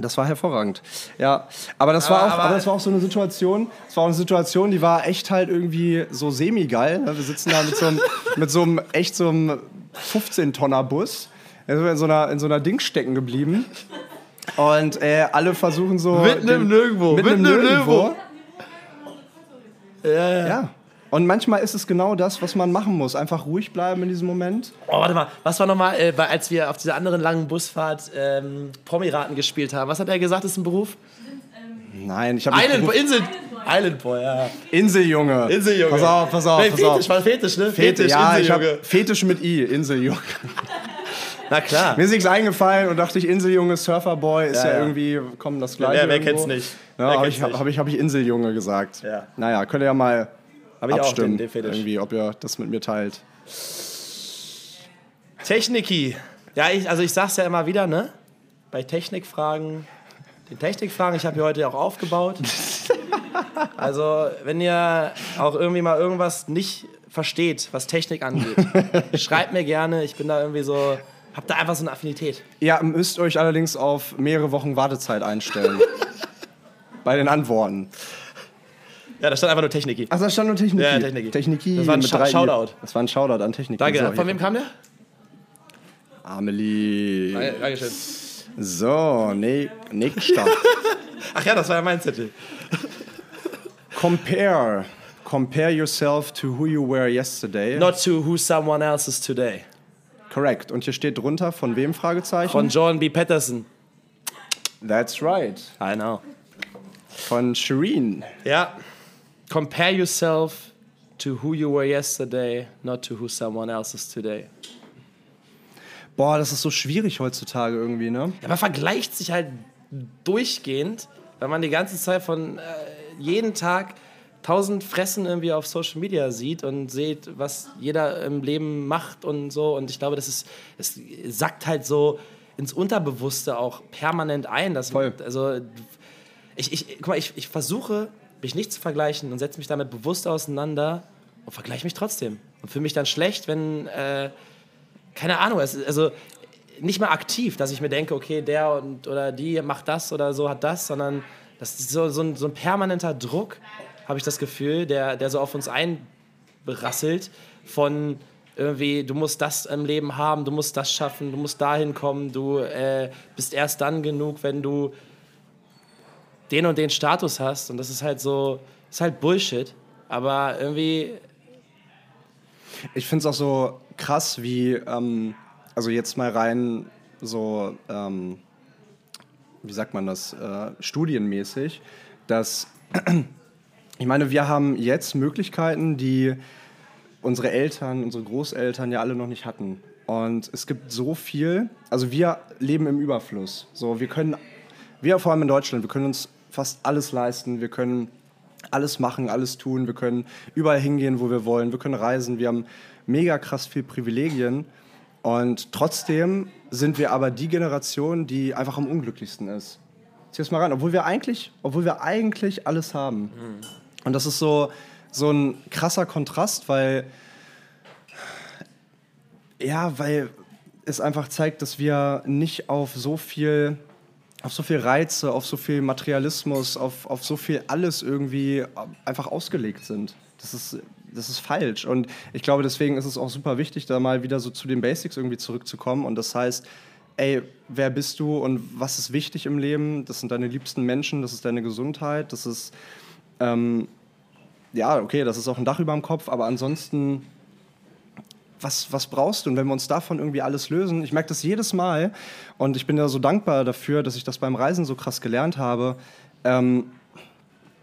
Speaker 1: Das war hervorragend. Ja, aber das, aber, war auch, aber, das war auch so eine Situation, das war auch eine Situation, die war echt halt irgendwie so semi-geil. Ne? Wir sitzen da mit so einem, mit so einem echt so einem 15-Tonner-Bus. Also in so einer, in so einer Ding stecken geblieben. Und äh, alle versuchen so.
Speaker 2: Mitten im Nirgendwo.
Speaker 1: Mitten im Nirgendwo.
Speaker 2: Ja, ja.
Speaker 1: ja. Und manchmal ist es genau das, was man machen muss. Einfach ruhig bleiben in diesem Moment.
Speaker 2: Oh, warte mal, was war nochmal, äh, als wir auf dieser anderen langen Busfahrt ähm, Promiraten gespielt haben? Was hat er gesagt, ist ein Beruf?
Speaker 1: Nein, ich habe
Speaker 2: Island Boy, Insel, Island Boy, ja.
Speaker 1: Inseljunge.
Speaker 2: Inseljunge.
Speaker 1: Pass auf, pass auf,
Speaker 2: nee,
Speaker 1: pass
Speaker 2: Fetisch,
Speaker 1: auf.
Speaker 2: war Fetisch, ne?
Speaker 1: Fetisch, ja, Inseljunge. Fetisch mit I, Inseljunge.
Speaker 2: Na klar.
Speaker 1: Mir ist nichts eingefallen und dachte ich, Inseljunge, Surferboy ist ja, ja, irgendwie, kommen das gleiche.
Speaker 2: Ja, wer kennt's nicht?
Speaker 1: Ja, habe ich, hab ich, hab ich Inseljunge gesagt.
Speaker 2: Ja.
Speaker 1: Naja, könnt ihr ja mal
Speaker 2: hab ich
Speaker 1: abstimmen,
Speaker 2: auch den, den
Speaker 1: irgendwie, ob ihr das mit mir teilt.
Speaker 2: Techniki. Ja, ich, also ich sag's ja immer wieder, ne? Bei Technikfragen, den Technikfragen, ich habe hier heute auch aufgebaut. Also, wenn ihr auch irgendwie mal irgendwas nicht versteht, was Technik angeht, schreibt mir gerne. Ich bin da irgendwie so, hab da einfach so eine Affinität.
Speaker 1: Ihr müsst euch allerdings auf mehrere Wochen Wartezeit einstellen. bei den Antworten.
Speaker 2: Ja, da stand einfach nur Techniki.
Speaker 1: Ach, da stand nur Techniki.
Speaker 2: Ja, Techniki.
Speaker 1: Techniki.
Speaker 2: Das war ein Sh Shoutout.
Speaker 1: Das war ein Shoutout an Techniki.
Speaker 2: Danke. So, Von wem kam der?
Speaker 1: Amelie.
Speaker 2: Dankeschön.
Speaker 1: So, ne, nächster.
Speaker 2: Ach ja, das war ja mein Zettel.
Speaker 1: Compare. Compare yourself to who you were yesterday.
Speaker 2: Not to who someone else is today.
Speaker 1: Correct. Und hier steht drunter, von wem Fragezeichen?
Speaker 2: Von John B. Patterson.
Speaker 1: That's right.
Speaker 2: I know.
Speaker 1: Von Shireen.
Speaker 2: Ja. Compare yourself to who you were yesterday, not to who someone else is today.
Speaker 1: Boah, das ist so schwierig heutzutage irgendwie, ne?
Speaker 2: Ja, man vergleicht sich halt durchgehend, weil man die ganze Zeit von äh, jeden Tag tausend Fressen irgendwie auf Social Media sieht und sieht, was jeder im Leben macht und so. Und ich glaube, das ist, es sackt halt so ins Unterbewusste auch permanent ein. Dass,
Speaker 1: Voll.
Speaker 2: Also ich, ich, guck mal, ich, ich versuche mich nicht zu vergleichen und setze mich damit bewusst auseinander und vergleiche mich trotzdem. Und fühle mich dann schlecht, wenn, äh, keine Ahnung, es, also nicht mal aktiv, dass ich mir denke, okay, der und, oder die macht das oder so, hat das, sondern das ist so, so, ein, so ein permanenter Druck, habe ich das Gefühl, der, der so auf uns einberasselt von irgendwie, du musst das im Leben haben, du musst das schaffen, du musst dahin kommen, du äh, bist erst dann genug, wenn du den und den Status hast. Und das ist halt so, ist halt Bullshit. Aber irgendwie.
Speaker 1: Ich finde es auch so krass, wie, ähm, also jetzt mal rein so, ähm, wie sagt man das, äh, studienmäßig, dass, ich meine, wir haben jetzt Möglichkeiten, die unsere Eltern, unsere Großeltern ja alle noch nicht hatten. Und es gibt so viel, also wir leben im Überfluss. So, wir können, wir vor allem in Deutschland, wir können uns fast alles leisten. Wir können alles machen, alles tun. Wir können überall hingehen, wo wir wollen. Wir können reisen. Wir haben mega krass viel Privilegien. Und trotzdem sind wir aber die Generation, die einfach am unglücklichsten ist. Zieh es mal rein, obwohl wir eigentlich, obwohl wir eigentlich alles haben. Mhm. Und das ist so, so ein krasser Kontrast, weil ja, weil es einfach zeigt, dass wir nicht auf so viel auf so viel Reize, auf so viel Materialismus, auf, auf so viel alles irgendwie einfach ausgelegt sind. Das ist, das ist falsch. Und ich glaube, deswegen ist es auch super wichtig, da mal wieder so zu den Basics irgendwie zurückzukommen. Und das heißt, ey, wer bist du und was ist wichtig im Leben? Das sind deine liebsten Menschen, das ist deine Gesundheit, das ist, ähm, ja, okay, das ist auch ein Dach über dem Kopf, aber ansonsten was, was brauchst du? Und wenn wir uns davon irgendwie alles lösen, ich merke das jedes Mal und ich bin ja so dankbar dafür, dass ich das beim Reisen so krass gelernt habe. Ähm,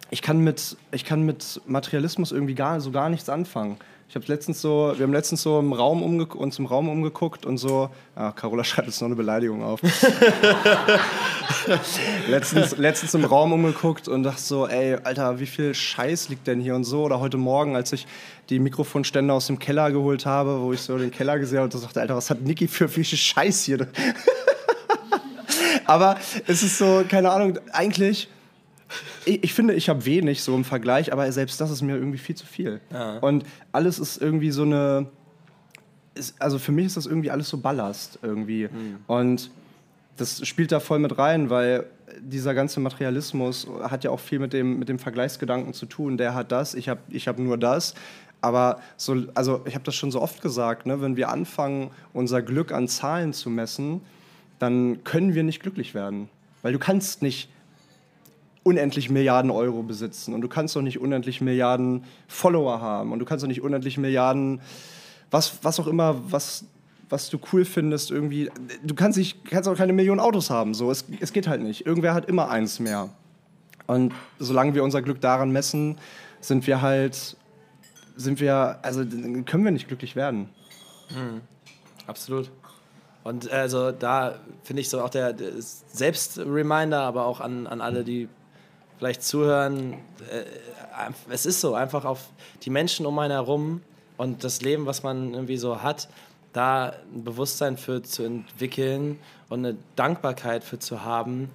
Speaker 1: ich, kann mit, ich kann mit Materialismus irgendwie gar, so gar nichts anfangen. Ich habe letztens so, wir haben letztens so im Raum uns im Raum umgeguckt und so, ah, Carola schreibt jetzt noch eine Beleidigung auf. letztens, letztens im Raum umgeguckt und dachte so, ey, Alter, wie viel Scheiß liegt denn hier und so? Oder heute Morgen, als ich die Mikrofonstände aus dem Keller geholt habe, wo ich so den Keller gesehen habe und dachte, Alter, was hat Niki für viel Scheiß hier? Aber es ist so, keine Ahnung, eigentlich ich, ich, finde, ich habe wenig so im Vergleich, aber selbst das ist mir irgendwie viel zu viel. Ja. Und alles ist irgendwie so eine. Ist, also für mich ist das irgendwie alles so Ballast irgendwie. Mhm. Und das spielt da voll mit rein, weil dieser ganze Materialismus hat ja auch viel mit dem, mit dem Vergleichsgedanken zu tun. Der hat das, ich habe ich hab nur das. Aber so, also ich habe das schon so oft gesagt, ne? wenn wir anfangen, unser Glück an Zahlen zu messen, dann können wir nicht glücklich werden. Weil du kannst nicht unendlich Milliarden Euro besitzen und du kannst doch nicht unendlich Milliarden Follower haben und du kannst doch nicht unendlich Milliarden, was, was auch immer, was, was du cool findest, irgendwie. Du kannst, nicht, kannst auch keine Millionen Autos haben, so. Es, es geht halt nicht. Irgendwer hat immer eins mehr. Und solange wir unser Glück daran messen, sind wir halt, sind wir, also können wir nicht glücklich werden.
Speaker 2: Mhm. Absolut. Und also da finde ich so auch der, der Selbstreminder, aber auch an, an alle, die vielleicht zuhören. Äh, es ist so, einfach auf die Menschen um einen herum und das Leben, was man irgendwie so hat, da ein Bewusstsein für zu entwickeln und eine Dankbarkeit für zu haben.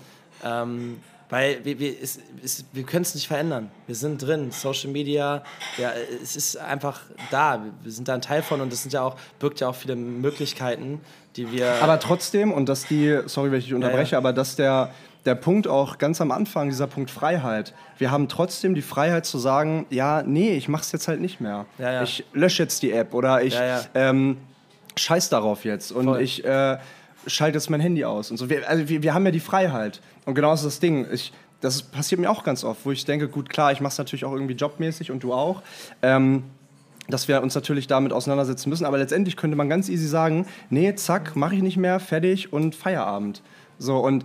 Speaker 2: Ähm, weil wir, wir, es, es, wir können es nicht verändern. Wir sind drin. Social Media, ja, es ist einfach da. Wir sind da ein Teil von und es sind ja auch, birgt ja auch viele Möglichkeiten, die wir.
Speaker 1: Aber trotzdem, und dass die, sorry, wenn ich dich unterbreche, ja, ja. aber dass der der Punkt auch ganz am Anfang, dieser Punkt Freiheit. Wir haben trotzdem die Freiheit zu sagen, ja, nee, ich mach's jetzt halt nicht mehr. Ja, ja. Ich lösche jetzt die App oder ich ja, ähm, scheiß darauf jetzt und Voll. ich äh, schalte jetzt mein Handy aus und so. Wir, also wir, wir haben ja die Freiheit. Und genau das ist das Ding. Ich, das passiert mir auch ganz oft, wo ich denke, gut, klar, ich mache es natürlich auch irgendwie jobmäßig und du auch. Ähm, dass wir uns natürlich damit auseinandersetzen müssen. Aber letztendlich könnte man ganz easy sagen, nee, zack, mache ich nicht mehr, fertig und Feierabend. So, und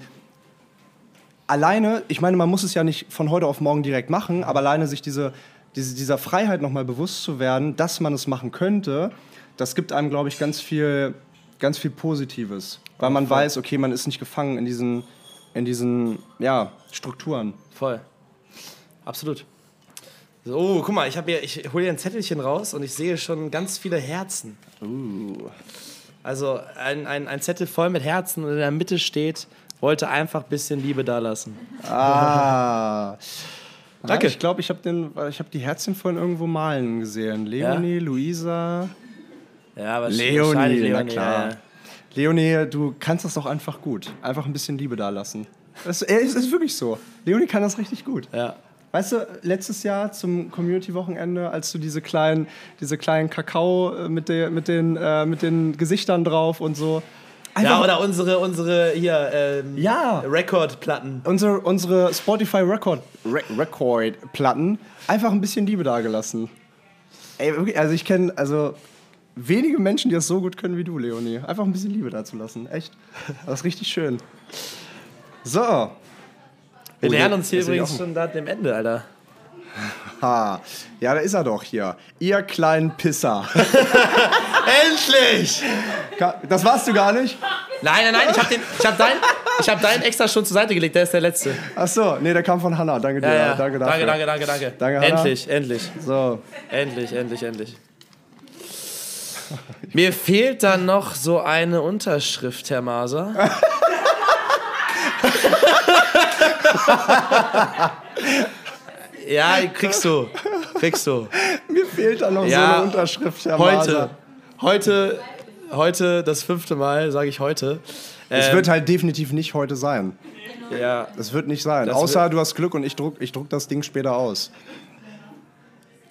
Speaker 1: alleine, ich meine, man muss es ja nicht von heute auf morgen direkt machen, aber alleine sich diese, diese, dieser Freiheit nochmal bewusst zu werden, dass man es machen könnte, das gibt einem, glaube ich, ganz viel, ganz viel Positives. Weil man Voll. weiß, okay, man ist nicht gefangen in diesen, in diesen ja, Strukturen.
Speaker 2: Voll. Absolut. So, oh, guck mal, ich, hier, ich hole hier ein Zettelchen raus und ich sehe schon ganz viele Herzen. Uh. Also ein, ein, ein Zettel voll mit Herzen und in der Mitte steht wollte einfach ein bisschen Liebe da lassen.
Speaker 1: Ah. Danke. Ich glaube, ich habe hab die Herzchen vorhin irgendwo malen gesehen. Leonie, ja? Luisa.
Speaker 2: Ja, aber
Speaker 1: Leonie, Leonie, na klar. Ja. Leonie, du kannst das doch einfach gut. Einfach ein bisschen Liebe da lassen. Es ist wirklich so. Leonie kann das richtig gut.
Speaker 2: Ja.
Speaker 1: Weißt du, letztes Jahr zum Community-Wochenende, als du diese kleinen, diese kleinen Kakao mit, der, mit, den, äh, mit den Gesichtern drauf und so,
Speaker 2: Einfach ja, oder unsere, unsere hier, ähm,
Speaker 1: ja.
Speaker 2: Record-Platten.
Speaker 1: Unsere, unsere Spotify Record, Re Record-Platten. Einfach ein bisschen Liebe dagelassen. Ey, wirklich, also ich kenne also wenige Menschen, die das so gut können wie du, Leonie. Einfach ein bisschen Liebe dazulassen. Echt. Das ist richtig schön. So. Wir
Speaker 2: oh, lernen uns hier übrigens schon da dem Ende, Alter.
Speaker 1: Ha. Ja, da ist er doch hier. Ihr kleinen Pisser.
Speaker 2: Endlich!
Speaker 1: Das warst du gar nicht?
Speaker 2: Nein, nein, nein, ich habe hab deinen hab dein extra schon zur Seite gelegt, der ist der letzte.
Speaker 1: Ach so, nee, der kam von Hanna. Danke dir. Ja,
Speaker 2: ja. Danke, danke, danke, danke, danke.
Speaker 1: danke
Speaker 2: endlich, endlich.
Speaker 1: So.
Speaker 2: Endlich, endlich, endlich. Mir fehlt dann noch so eine Unterschrift, Herr Maser. ja, kriegst du. Kriegst du.
Speaker 1: Mir fehlt da noch ja, so eine Unterschrift, Herr
Speaker 2: heute, Maser. Heute heute das fünfte Mal, sage ich heute.
Speaker 1: Es
Speaker 2: Ähm,
Speaker 1: wird halt definitiv nicht heute sein.
Speaker 2: ja.
Speaker 1: Es wird nicht sein.
Speaker 2: Das
Speaker 1: Außer du hast Glück und ich druck, ich druck das Ding später aus.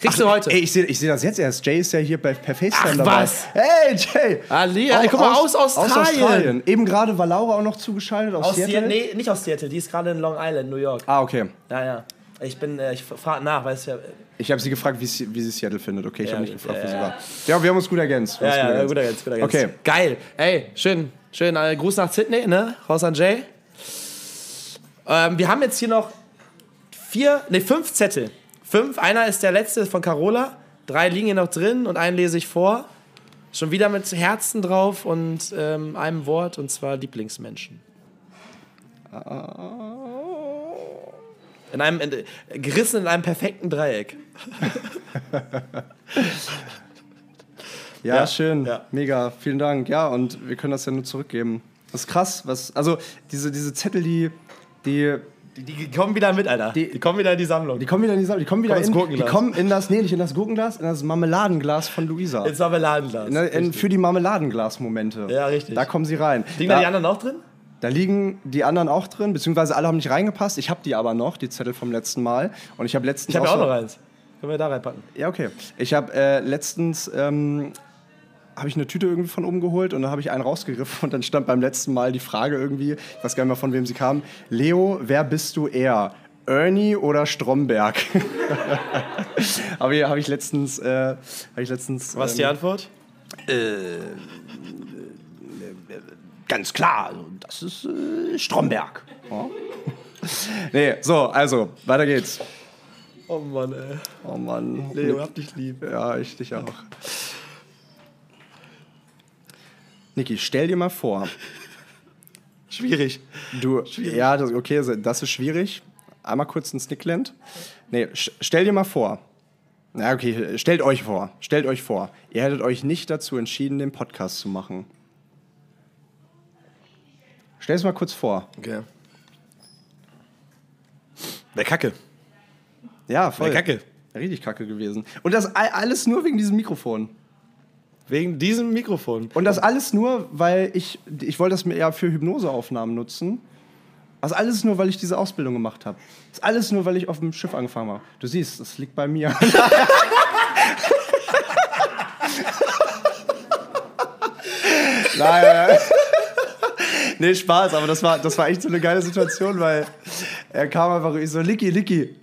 Speaker 2: Kriegst du heute?
Speaker 1: Ey, ich sehe ich seh das jetzt erst. Jay ist ja hier bei, per FaceTime
Speaker 2: Ach,
Speaker 1: dabei.
Speaker 2: was?
Speaker 1: Hey, Jay!
Speaker 2: Ali, ey, guck mal, aus Australien.
Speaker 1: Eben gerade war Laura auch noch zugeschaltet aus,
Speaker 2: Aus
Speaker 1: Seattle.
Speaker 2: Seattle? Nee, nicht aus Seattle, die ist gerade in Long Island, New York.
Speaker 1: Ah, okay.
Speaker 2: Ja, ja. Ich bin, äh, ich frage nach, weißt du ja.
Speaker 1: Ich habe sie gefragt, wie sie, wie sie Seattle findet. Okay, ich
Speaker 2: Ja,
Speaker 1: habe nicht
Speaker 2: gut,
Speaker 1: gefragt,
Speaker 2: ja,
Speaker 1: wo sie
Speaker 2: ja.
Speaker 1: war. Ja, wir haben uns gut ergänzt.
Speaker 2: Ja, ja,
Speaker 1: gut ergänzt.
Speaker 2: Ganz, guter Ganz.
Speaker 1: Okay.
Speaker 2: Geil. Ey, schön, schön. Äh, Gruß nach Sydney, ne? Raus an Jay. Ähm, wir haben jetzt hier noch vier, ne, fünf Zettel. Fünf. Einer ist der letzte von Carola. Drei liegen hier noch drin und einen lese ich vor. Schon wieder mit Herzen drauf und ähm, einem Wort und zwar Lieblingsmenschen. In einem, in, gerissen in einem perfekten Dreieck.
Speaker 1: Ja,
Speaker 2: Ja,
Speaker 1: schön.
Speaker 2: ja.
Speaker 1: Mega. Vielen Dank. Ja, und wir können das ja nur zurückgeben. Das ist krass. Was, also, diese, diese Zettel, die, die,
Speaker 2: Die, die kommen wieder mit, Alter. Die,
Speaker 1: Die-
Speaker 2: kommen wieder in die Sammlung.
Speaker 1: die kommen wieder in die, Sa- die kommen wieder
Speaker 2: ins
Speaker 1: in, die
Speaker 2: Gurkenglas.
Speaker 1: kommen in das, nee, nicht in das Gurkenglas, in das Marmeladenglas von Luisa.
Speaker 2: Ins Marmeladenglas.
Speaker 1: Ne, in, für die Marmeladenglas-Momente.
Speaker 2: Ja, richtig.
Speaker 1: Da kommen sie rein.
Speaker 2: Liegen da die
Speaker 1: da,
Speaker 2: anderen auch drin?
Speaker 1: Da liegen die anderen auch drin, beziehungsweise alle haben nicht reingepasst. Ich habe die aber noch, die Zettel vom letzten Mal. Und ich habe letztens
Speaker 2: Ich habe ja auch noch eins. Können wir da reinpacken?
Speaker 1: Ja, okay. Ich habe äh, letztens ähm, habe ich eine Tüte irgendwie von oben geholt und dann habe ich einen rausgegriffen und dann stand beim letzten Mal die Frage irgendwie, ich weiß gar nicht mehr von wem sie kam, Leo, wer bist du eher? Ernie oder Stromberg? habe ich, hab ich letztens, äh, hab ich letztens
Speaker 2: Was ist die
Speaker 1: ähm,
Speaker 2: Antwort?
Speaker 1: Ganz klar, also das ist äh, Stromberg. Ja. nee, so, also, weiter geht's.
Speaker 2: Oh Mann, ey.
Speaker 1: Oh Mann.
Speaker 2: Leo, hab dich lieb.
Speaker 1: Ja, ich dich auch. Niki, stell dir mal vor,
Speaker 2: Schwierig.
Speaker 1: du, ja, das, okay, das ist schwierig. Einmal kurz ein Snickland. Nee, stell dir mal vor. Na, okay, stellt euch vor. Stellt euch vor. Ihr hättet euch nicht dazu entschieden, den Podcast zu machen. Stell es mal kurz vor.
Speaker 2: Okay. Wäre kacke.
Speaker 1: Ja, voll.
Speaker 2: Wär kacke.
Speaker 1: Richtig kacke gewesen. Und das all- alles nur wegen diesem Mikrofon.
Speaker 2: Wegen diesem Mikrofon.
Speaker 1: Und das alles nur, weil ich, ich wollte das mir ja für Hypnoseaufnahmen nutzen. Das alles nur, weil ich diese Ausbildung gemacht habe. Das alles nur, weil ich auf dem Schiff angefangen habe. Du siehst, das liegt bei mir. Nein. Nee, Spaß, aber das war, das war echt so eine geile Situation, weil er kam einfach ich so, Licky, Licky,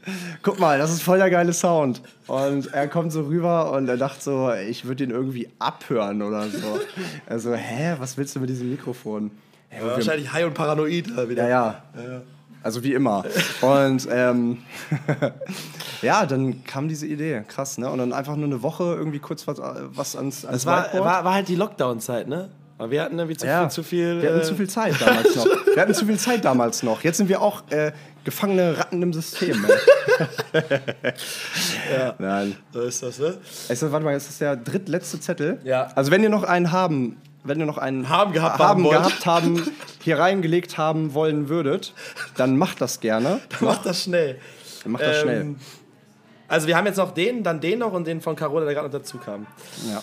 Speaker 1: guck mal, das ist voll der geile Sound. Und er kommt so rüber und er dachte so, ich würde ihn irgendwie abhören oder so. Er so, hä, was willst du mit diesem Mikrofon? Ja, wir-
Speaker 2: Wahrscheinlich high und paranoid äh, wieder.
Speaker 1: ja, ja. Also wie immer. Und ähm, ja, dann kam diese Idee. Krass, ne? Und dann einfach nur eine Woche irgendwie kurz was, was ans, ans
Speaker 2: Es war, war, war halt die Lockdown-Zeit, ne? Aber wir hatten irgendwie zu
Speaker 1: Ja,
Speaker 2: viel. Zu viel
Speaker 1: wir hatten
Speaker 2: äh,
Speaker 1: zu viel Zeit damals noch. Wir hatten zu viel Zeit damals noch. Jetzt sind wir auch äh, gefangene Ratten im System.
Speaker 2: Ja.
Speaker 1: Nein.
Speaker 2: So ist das, ne?
Speaker 1: Ist, warte mal, es ist der drittletzte Zettel.
Speaker 2: Ja.
Speaker 1: Also wenn ihr noch einen haben, wenn ihr noch einen
Speaker 2: Haben gehabt
Speaker 1: haben,
Speaker 2: haben
Speaker 1: gehabt haben, hier reingelegt haben wollen würdet, dann macht das gerne.
Speaker 2: Mach das schnell.
Speaker 1: Dann macht das schnell.
Speaker 2: Ähm, Also wir haben jetzt noch den, dann den noch und den von Carola, der gerade noch dazu kam.
Speaker 1: Ja.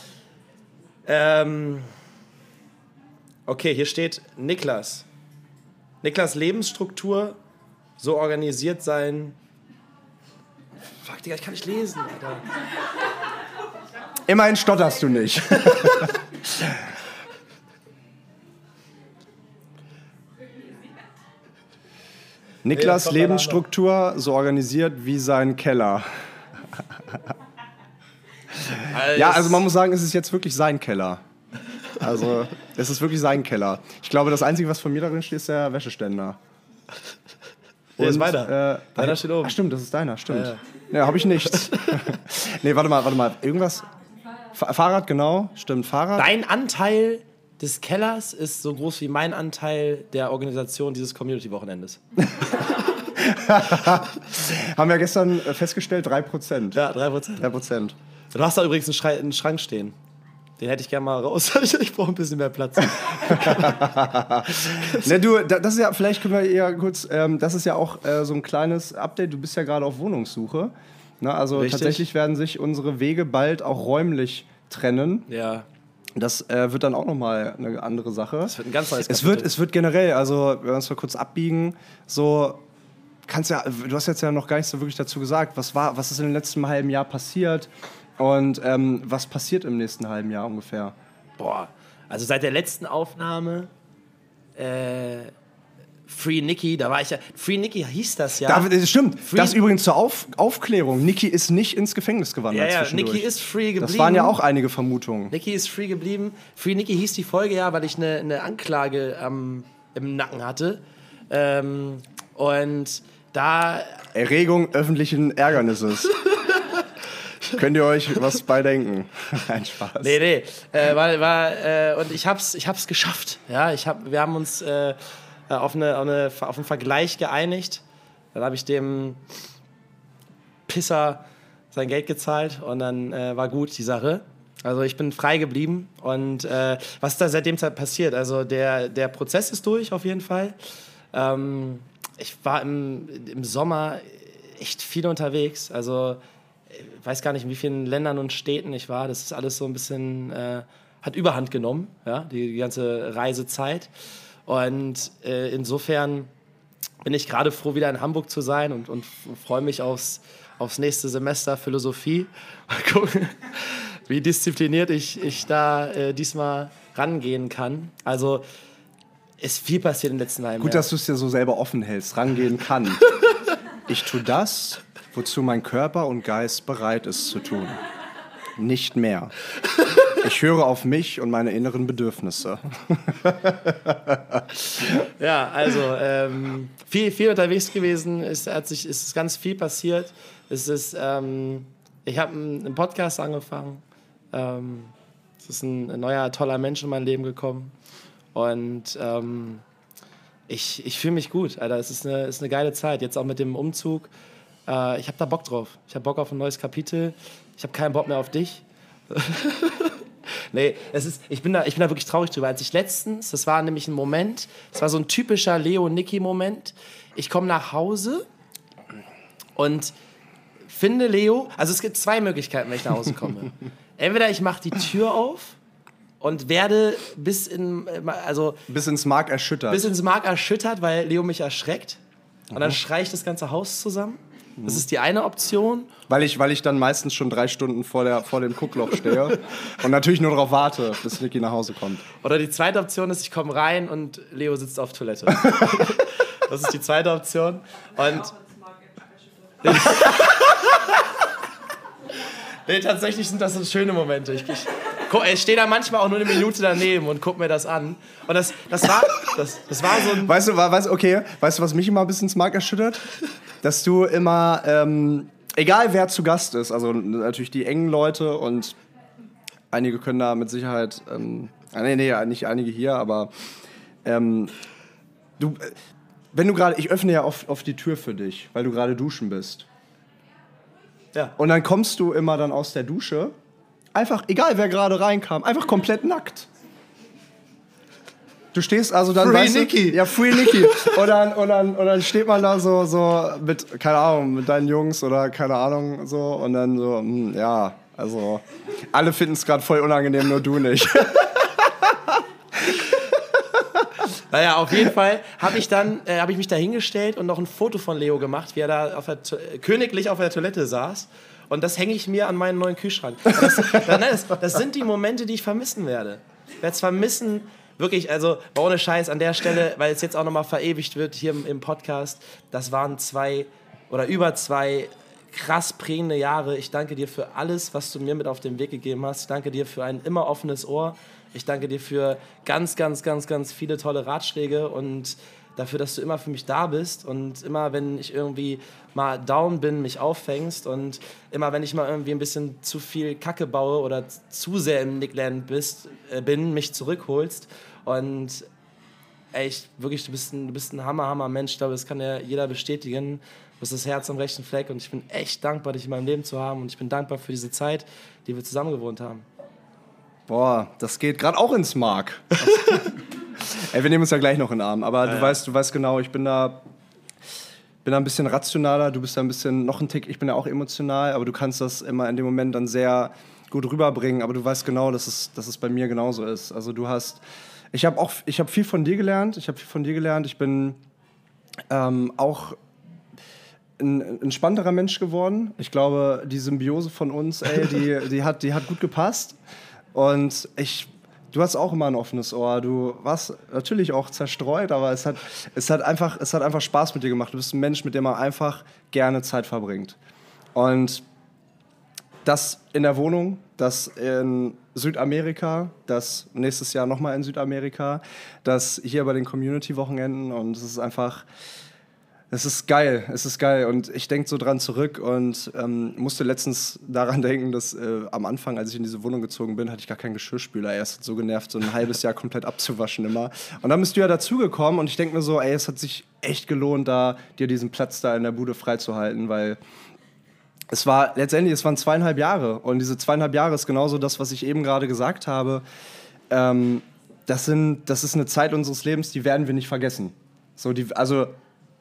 Speaker 2: Ähm, okay, hier steht Niklas. Niklas Lebensstruktur, so organisiert sein. Fuck, Digga, ich kann nicht lesen, Alter.
Speaker 1: Immerhin stotterst du nicht. Niklas
Speaker 2: kommt
Speaker 1: Lebensstruktur so organisiert wie sein Keller. Ja, also man muss sagen, es ist jetzt wirklich sein Keller. Also, es ist wirklich sein Keller. Ich glaube, das Einzige, was von mir darin steht, ist der Wäscheständer.
Speaker 2: Hier ist
Speaker 1: Und,
Speaker 2: meiner.
Speaker 1: Äh,
Speaker 2: Deiner steht oben.
Speaker 1: Ach, stimmt, das ist deiner, stimmt.
Speaker 2: Ja,
Speaker 1: Ja, habe ich nichts. nee, warte mal, warte mal. Irgendwas. Fa Fahrrad, genau. Stimmt, Fahrrad.
Speaker 2: Dein Anteil des Kellers ist so groß wie mein Anteil der Organisation dieses Community-Wochenendes.
Speaker 1: Haben wir gestern äh, festgestellt, 3%.
Speaker 2: Ja, 3%.
Speaker 1: 3%.
Speaker 2: Du hast da übrigens einen Schrank stehen. Den hätte ich gerne mal raus. ich brauche ein bisschen mehr Platz.
Speaker 1: Ne, du, da- das ist ja, vielleicht können wir ja kurz, ähm, das ist ja auch äh, so ein kleines Update. Du bist ja gerade auf Wohnungssuche. Ne, also
Speaker 2: Richtig.
Speaker 1: tatsächlich werden sich unsere Wege bald auch räumlich trennen.
Speaker 2: ja.
Speaker 1: Das äh, wird dann auch nochmal eine andere Sache.
Speaker 2: Das wird ein ganz neues
Speaker 1: Es
Speaker 2: Kapitel.
Speaker 1: wird, es wird generell, also wenn wir uns mal kurz abbiegen, so kannst ja, du hast jetzt ja noch gar nicht so wirklich dazu gesagt, was war, was ist in den letzten halben Jahr passiert und ähm, was passiert im nächsten halben Jahr ungefähr?
Speaker 2: Boah, also seit der letzten Aufnahme äh, Free Nicky, da war ich ja. Free Nicky hieß das ja.
Speaker 1: Da, das stimmt.
Speaker 2: Free-
Speaker 1: Das übrigens zur Auf, Aufklärung. Niki ist nicht ins Gefängnis gewandert
Speaker 2: ja, ja. Nicky ist free geblieben.
Speaker 1: das waren ja auch einige Vermutungen.
Speaker 2: Nicky ist free geblieben. Free Nicky hieß die Folge ja, weil ich eine, eine Anklage ähm, im Nacken hatte. Ähm, und da
Speaker 1: Erregung öffentlichen Ärgernisses. Könnt ihr euch was bei denken? Ein Spaß.
Speaker 2: Nee, nee. Äh, war, war, äh, und ich hab's, ich hab's geschafft. Ja, ich hab, wir haben uns äh, auf, eine, auf, eine, auf einen Vergleich geeinigt. Dann habe ich dem Pisser sein Geld gezahlt und dann äh, war gut die Sache. Also ich bin frei geblieben und äh, was ist da seitdem Zeit passiert? Also der, der Prozess ist durch auf jeden Fall. Ähm, ich war im, im Sommer echt viel unterwegs. Also ich weiß gar nicht, in wie vielen Ländern und Städten ich war. Das ist alles so ein bisschen, äh, hat Überhand genommen, ja, die, die ganze Reisezeit. Und äh, insofern bin ich gerade froh, wieder in Hamburg zu sein und, und freue mich aufs, aufs nächste Semester Philosophie. Mal gucken, wie diszipliniert ich, ich da äh, diesmal rangehen kann. Also ist viel passiert im letzten halben
Speaker 1: Gut, dass du es dir so selber offen hältst, rangehen kann. Ich tue das, wozu mein Körper und Geist bereit ist zu tun. Nicht mehr. Ich höre auf mich und meine inneren Bedürfnisse.
Speaker 2: Ja, also ähm, viel, viel unterwegs gewesen, es hat sich, es ist ganz viel passiert. Es ist, ähm, ich habe einen, Podcast angefangen. Ähm, es ist ein, ein neuer, toller Mensch in mein Leben gekommen. Und ähm, ich, ich fühle mich gut, Alter. Es ist eine, es ist eine geile Zeit. Jetzt auch mit dem Umzug. Äh, ich habe da Bock drauf. Ich habe Bock auf ein neues Kapitel. Ich habe keinen Bock mehr auf dich. Nee, es ist, ich, bin da, ich bin da wirklich traurig drüber. Als ich letztens, das war nämlich ein Moment, das war so ein typischer Leo-Nicky-Moment. Ich komme nach Hause und finde Leo, also es gibt zwei Möglichkeiten, wenn ich nach Hause komme. Entweder ich mache die Tür auf und werde bis in, also
Speaker 1: Bis ins Mark erschüttert.
Speaker 2: bis ins Mark erschüttert, weil Leo mich erschreckt. Und dann schreie ich das ganze Haus zusammen. Das ist die eine Option.
Speaker 1: weil, ich, weil ich dann meistens schon drei Stunden vor, der, vor dem Guckloch stehe und natürlich nur darauf warte, bis Niki nach Hause kommt.
Speaker 2: Oder die zweite Option ist, ich komme rein und Leo sitzt auf Toilette. das ist die zweite Option. Und nee, tatsächlich sind das so schöne Momente. Ich, ich, ich stehe da manchmal auch nur eine Minute daneben und gucke mir das an. Und das, das, war, das, das war so ein.
Speaker 1: Weißt du, weißt, okay, weißt du, was mich immer ein bisschen ins Mark erschüttert? Dass du immer, ähm, egal wer zu Gast ist, also natürlich die engen Leute und einige können da mit Sicherheit, ähm, ah, nee, nee, nicht einige hier, aber ähm, du, wenn du gerade, ich öffne ja oft, oft die Tür für dich, weil du gerade duschen bist.
Speaker 2: Ja.
Speaker 1: Und dann kommst du immer dann aus der Dusche, einfach, egal wer gerade reinkam, einfach komplett nackt. Du stehst also dann.
Speaker 2: Free
Speaker 1: weißt du-. Ja, Free Nicky. und, dann, und, dann, und dann steht man da so, so mit, keine Ahnung, mit deinen Jungs oder keine Ahnung so. Und dann so, hm, ja, also alle finden es gerade voll unangenehm, nur du nicht.
Speaker 2: Naja, auf jeden Fall habe ich dann äh, habe ich mich da hingestellt und noch ein Foto von Leo gemacht, wie er da auf der, königlich auf der Toilette saß. Und das hänge ich mir an meinen neuen Kühlschrank. Das, das, das sind die Momente, die ich vermissen werde. Ich werde es vermissen, wirklich, also ohne Scheiß an der Stelle, weil es jetzt auch nochmal verewigt wird hier im, im Podcast. Das waren zwei oder über zwei krass prägende Jahre. Ich danke dir für alles, was du mir mit auf den Weg gegeben hast. Ich danke dir für ein immer offenes Ohr. Ich danke dir für ganz, ganz, ganz, ganz viele tolle Ratschläge und dafür, dass du immer für mich da bist und immer, wenn ich irgendwie mal down bin, mich auffängst und immer, wenn ich mal irgendwie ein bisschen zu viel Kacke baue oder zu sehr im Nickland bist, äh, bin, mich zurückholst und ich, wirklich, du bist ein, du bist ein Hammer, Hammer Mensch. Ich glaube, das kann ja jeder bestätigen. Du bist das Herz am rechten Fleck und ich bin echt dankbar, dich in meinem Leben zu haben und ich bin dankbar für diese Zeit, die wir zusammen gewohnt haben.
Speaker 1: Boah, das geht gerade auch ins Mark. Ey, wir nehmen uns ja gleich noch in den Arm, aber du weißt, du weißt genau, ich bin da bin da ein bisschen rationaler, du bist da ein bisschen noch ein Tick, ich bin ja auch emotional, aber du kannst das immer in dem Moment dann sehr gut rüberbringen, aber du weißt genau, dass es, dass es bei mir genauso ist. Also du hast, ich habe auch, ich habe viel von dir gelernt. Ich habe viel von dir gelernt. Ich bin ähm, auch ein entspannterer Mensch geworden. Ich glaube, die Symbiose von uns, ey, die, die, hat, die hat gut gepasst. Und ich, du hast auch immer ein offenes Ohr. Du warst natürlich auch zerstreut, aber es hat, es hat, einfach, es hat einfach Spaß mit dir gemacht. Du bist ein Mensch, mit dem man einfach gerne Zeit verbringt. Und das in der Wohnung, das in Südamerika, das nächstes Jahr nochmal in Südamerika, das hier bei den Community-Wochenenden und es ist einfach, es ist geil, es ist geil und ich denke so dran zurück und ähm, musste letztens daran denken, dass äh, am Anfang, als ich in diese Wohnung gezogen bin, hatte ich gar keinen Geschirrspüler. Er ist so genervt, so ein halbes Jahr komplett abzuwaschen immer. Und dann bist du ja dazugekommen und ich denke mir so, ey, es hat sich echt gelohnt, da dir diesen Platz da in der Bude freizuhalten, weil es war letztendlich, es waren zweieinhalb Jahre und diese zweieinhalb Jahre ist genauso das, was ich eben gerade gesagt habe. Ähm, das, sind, das ist eine Zeit unseres Lebens, die werden wir nicht vergessen. So die, also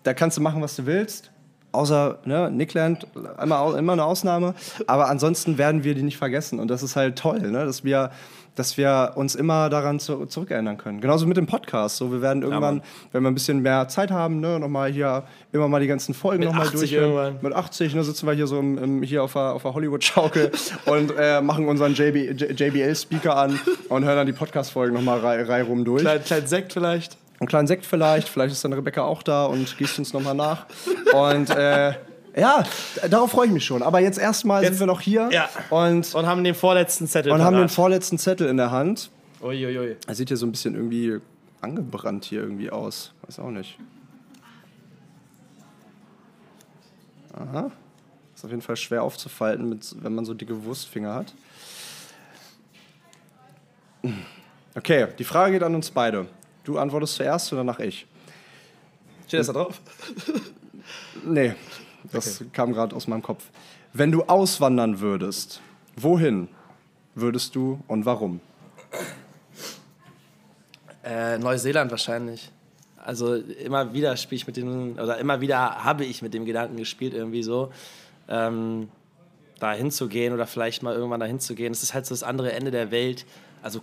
Speaker 1: da kannst du machen, was du willst. Außer ne, Nickland, immer, immer eine Ausnahme. Aber ansonsten werden wir die nicht vergessen. Und das ist halt toll, ne? dass, wir, dass wir uns immer daran zu, zurückerinnern können. Genauso mit dem Podcast. So, wir werden irgendwann, ja, wenn wir ein bisschen mehr Zeit haben, ne, nochmal hier immer mal die ganzen Folgen nochmal durch. Irgendwann. Mit 80 ne, sitzen wir hier so im, im, hier auf der, auf der Hollywood-Schaukel und äh, machen unseren JB, JBL-Speaker an und hören dann die Podcast-Folgen nochmal rei, rei rum durch.
Speaker 2: Klein, klein Sekt vielleicht
Speaker 1: einen kleinen Sekt vielleicht. Vielleicht ist dann Rebecca auch da und gießt uns nochmal nach. Und äh, ja, darauf freue ich mich schon. Aber jetzt erstmal sind wir noch hier
Speaker 2: ja. und, und haben den vorletzten Zettel.
Speaker 1: Und parat. haben den vorletzten Zettel in der Hand.
Speaker 2: Uiuiui.
Speaker 1: Er sieht hier so ein bisschen irgendwie angebrannt hier irgendwie aus. Weiß auch nicht. Aha. Ist auf jeden Fall schwer aufzufalten, mit, wenn man so dicke Wurstfinger hat. Okay, die Frage geht an uns beide. Du antwortest zuerst oder nach ich?
Speaker 2: Steht das da drauf?
Speaker 1: nee, das okay. kam gerade aus meinem Kopf. Wenn du auswandern würdest, wohin würdest du und warum?
Speaker 2: Äh, Neuseeland wahrscheinlich. Also immer wieder spiele ich mit dem, oder immer wieder habe ich mit dem Gedanken gespielt, irgendwie so, ähm, da hinzugehen oder vielleicht mal irgendwann da hinzugehen. Es ist halt so das andere Ende der Welt. Also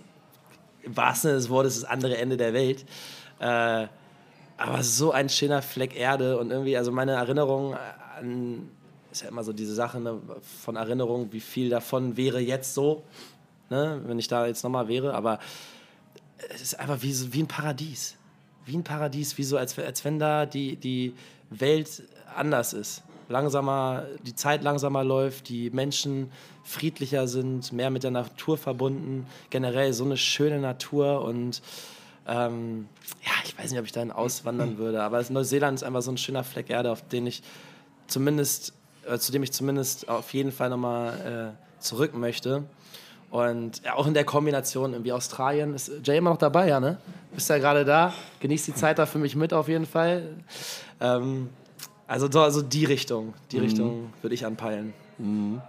Speaker 2: im wahrsten Sinne des Wortes das andere Ende der Welt. Äh, aber so ein schöner Fleck Erde und irgendwie, also meine Erinnerung an, ist ja immer so diese Sache ne, von Erinnerung, wie viel davon wäre jetzt so, ne, wenn ich da jetzt nochmal wäre, aber es ist einfach wie, wie ein Paradies. Wie ein Paradies, wie so, als, als wenn da die, die Welt anders ist. Langsamer, die Zeit langsamer läuft, die Menschen friedlicher sind, mehr mit der Natur verbunden. Generell so eine schöne Natur und ähm, ja, ich weiß nicht, ob ich dahin auswandern würde, aber Neuseeland ist einfach so ein schöner Fleck Erde, auf den ich zumindest, äh, zu dem ich zumindest auf jeden Fall nochmal äh, zurück möchte. Und ja, auch in der Kombination irgendwie Australien. Ist Jay immer noch dabei, ja, ne? Bist ja gerade da. Genießt die Zeit da für mich mit auf jeden Fall. Ähm, also, also die Richtung, die mhm. Richtung würde ich anpeilen. Mhm.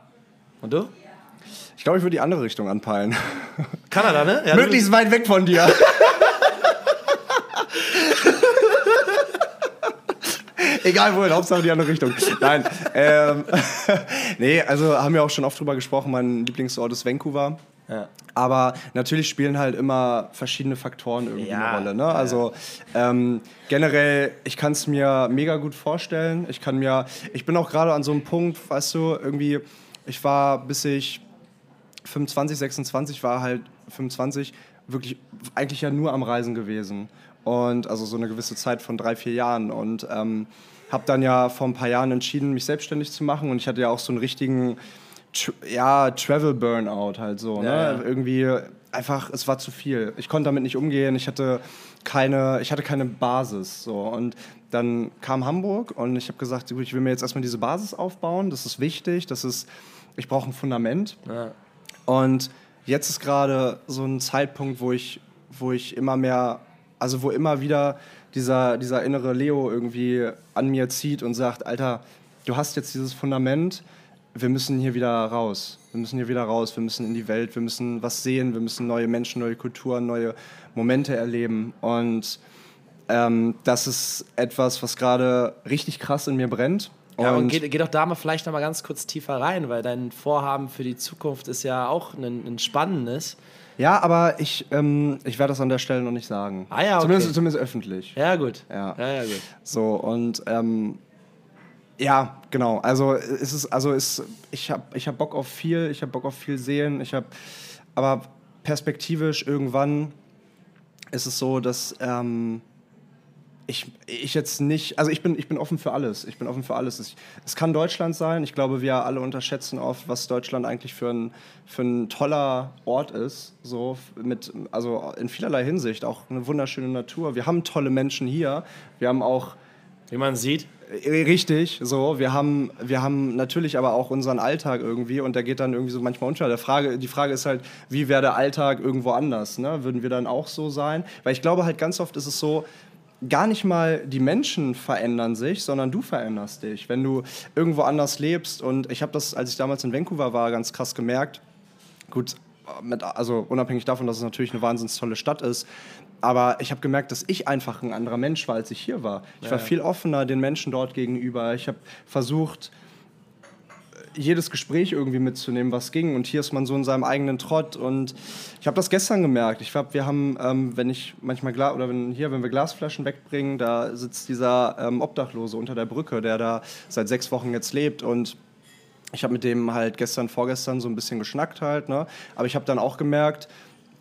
Speaker 2: Und du?
Speaker 1: Ich glaube, ich würde die andere Richtung anpeilen.
Speaker 2: Kanada, ne?
Speaker 1: Ja, Möglichst weit weg von dir. Egal wohin, Hauptsache die andere Richtung. Nein. Ähm, nee, also haben wir auch schon oft drüber gesprochen. Mein Lieblingsort ist Vancouver. Ja. Aber natürlich spielen halt immer verschiedene Faktoren irgendwie ja. eine Rolle. Ne? Also ähm, generell, ich kann es mir mega gut vorstellen. Ich kann mir, ich bin auch gerade an so einem Punkt, weißt du, irgendwie ich war, bis ich 25, 26 war, halt 25, wirklich eigentlich ja nur am Reisen gewesen. Und also so eine gewisse Zeit von drei, vier Jahren. Und ähm, habe dann ja vor ein paar Jahren entschieden, mich selbstständig zu machen. Und ich hatte ja auch so einen richtigen, ja, Travel-Burnout halt so. Ne? Ja. Irgendwie einfach, es war zu viel. Ich konnte damit nicht umgehen. Ich hatte keine, ich hatte keine Basis. So. Und dann kam Hamburg und ich habe gesagt, ich will mir jetzt erstmal diese Basis aufbauen. Das ist wichtig. Das ist ich brauche ein Fundament. Ja. Und jetzt ist gerade so ein Zeitpunkt, wo ich, wo ich immer mehr, also wo immer wieder dieser, dieser innere Leo irgendwie an mir zieht und sagt, Alter, du hast jetzt dieses Fundament, wir müssen hier wieder raus. Wir müssen hier wieder raus, wir müssen in die Welt, wir müssen was sehen, wir müssen neue Menschen, neue Kulturen, neue Momente erleben. Und ähm, das ist etwas, was gerade richtig krass in mir brennt.
Speaker 2: Ja, und, und geh, geh, doch da mal vielleicht noch mal ganz kurz tiefer rein, weil dein Vorhaben für die Zukunft ist ja auch ein, ein spannendes.
Speaker 1: Ja, aber ich, ähm, ich werde das an der Stelle noch nicht sagen.
Speaker 2: Ah ja, okay.
Speaker 1: Zumindest, zumindest öffentlich.
Speaker 2: Ja, gut.
Speaker 1: Ja,
Speaker 2: ja, ja gut.
Speaker 1: So, und ähm, ja, genau. Also es ist, also es, ich habe ich hab Bock auf viel, ich habe Bock auf viel sehen, ich habe, aber perspektivisch irgendwann ist es so, dass ähm, ich, ich jetzt nicht, also ich bin, ich bin offen für alles. Ich bin offen für alles. Es, es kann Deutschland sein. Ich glaube, wir alle unterschätzen oft, was Deutschland eigentlich für ein, für ein toller Ort ist. So mit, also in vielerlei Hinsicht. Auch eine wunderschöne Natur. Wir haben tolle Menschen hier. Wir haben auch.
Speaker 2: Wie man sieht.
Speaker 1: Äh, richtig, so. Wir haben, wir haben natürlich aber auch unseren Alltag irgendwie und der geht dann irgendwie so manchmal unter. Der Frage, die Frage ist halt, wie wäre der Alltag irgendwo anders? Ne? Würden wir dann auch so sein? Weil ich glaube halt ganz oft ist es so, gar nicht mal die Menschen verändern sich, sondern du veränderst dich. Wenn du irgendwo anders lebst und ich habe das, als ich damals in Vancouver war, ganz krass gemerkt. Gut, mit, also unabhängig davon, dass es natürlich eine wahnsinnig tolle Stadt ist, aber ich habe gemerkt, dass ich einfach ein anderer Mensch war, als ich hier war. Ich ja, war viel offener den Menschen dort gegenüber. Ich habe versucht, jedes Gespräch irgendwie mitzunehmen, was ging. Und hier ist man so in seinem eigenen Trott. Und ich habe das gestern gemerkt. Ich glaube, wir haben, ähm, wenn ich manchmal Glas oder wenn hier, wenn wir Glasflaschen wegbringen, da sitzt dieser ähm, Obdachlose unter der Brücke, der da seit sechs Wochen jetzt lebt. Und ich habe mit dem halt gestern, vorgestern so ein bisschen geschnackt halt. Ne? Aber ich habe dann auch gemerkt,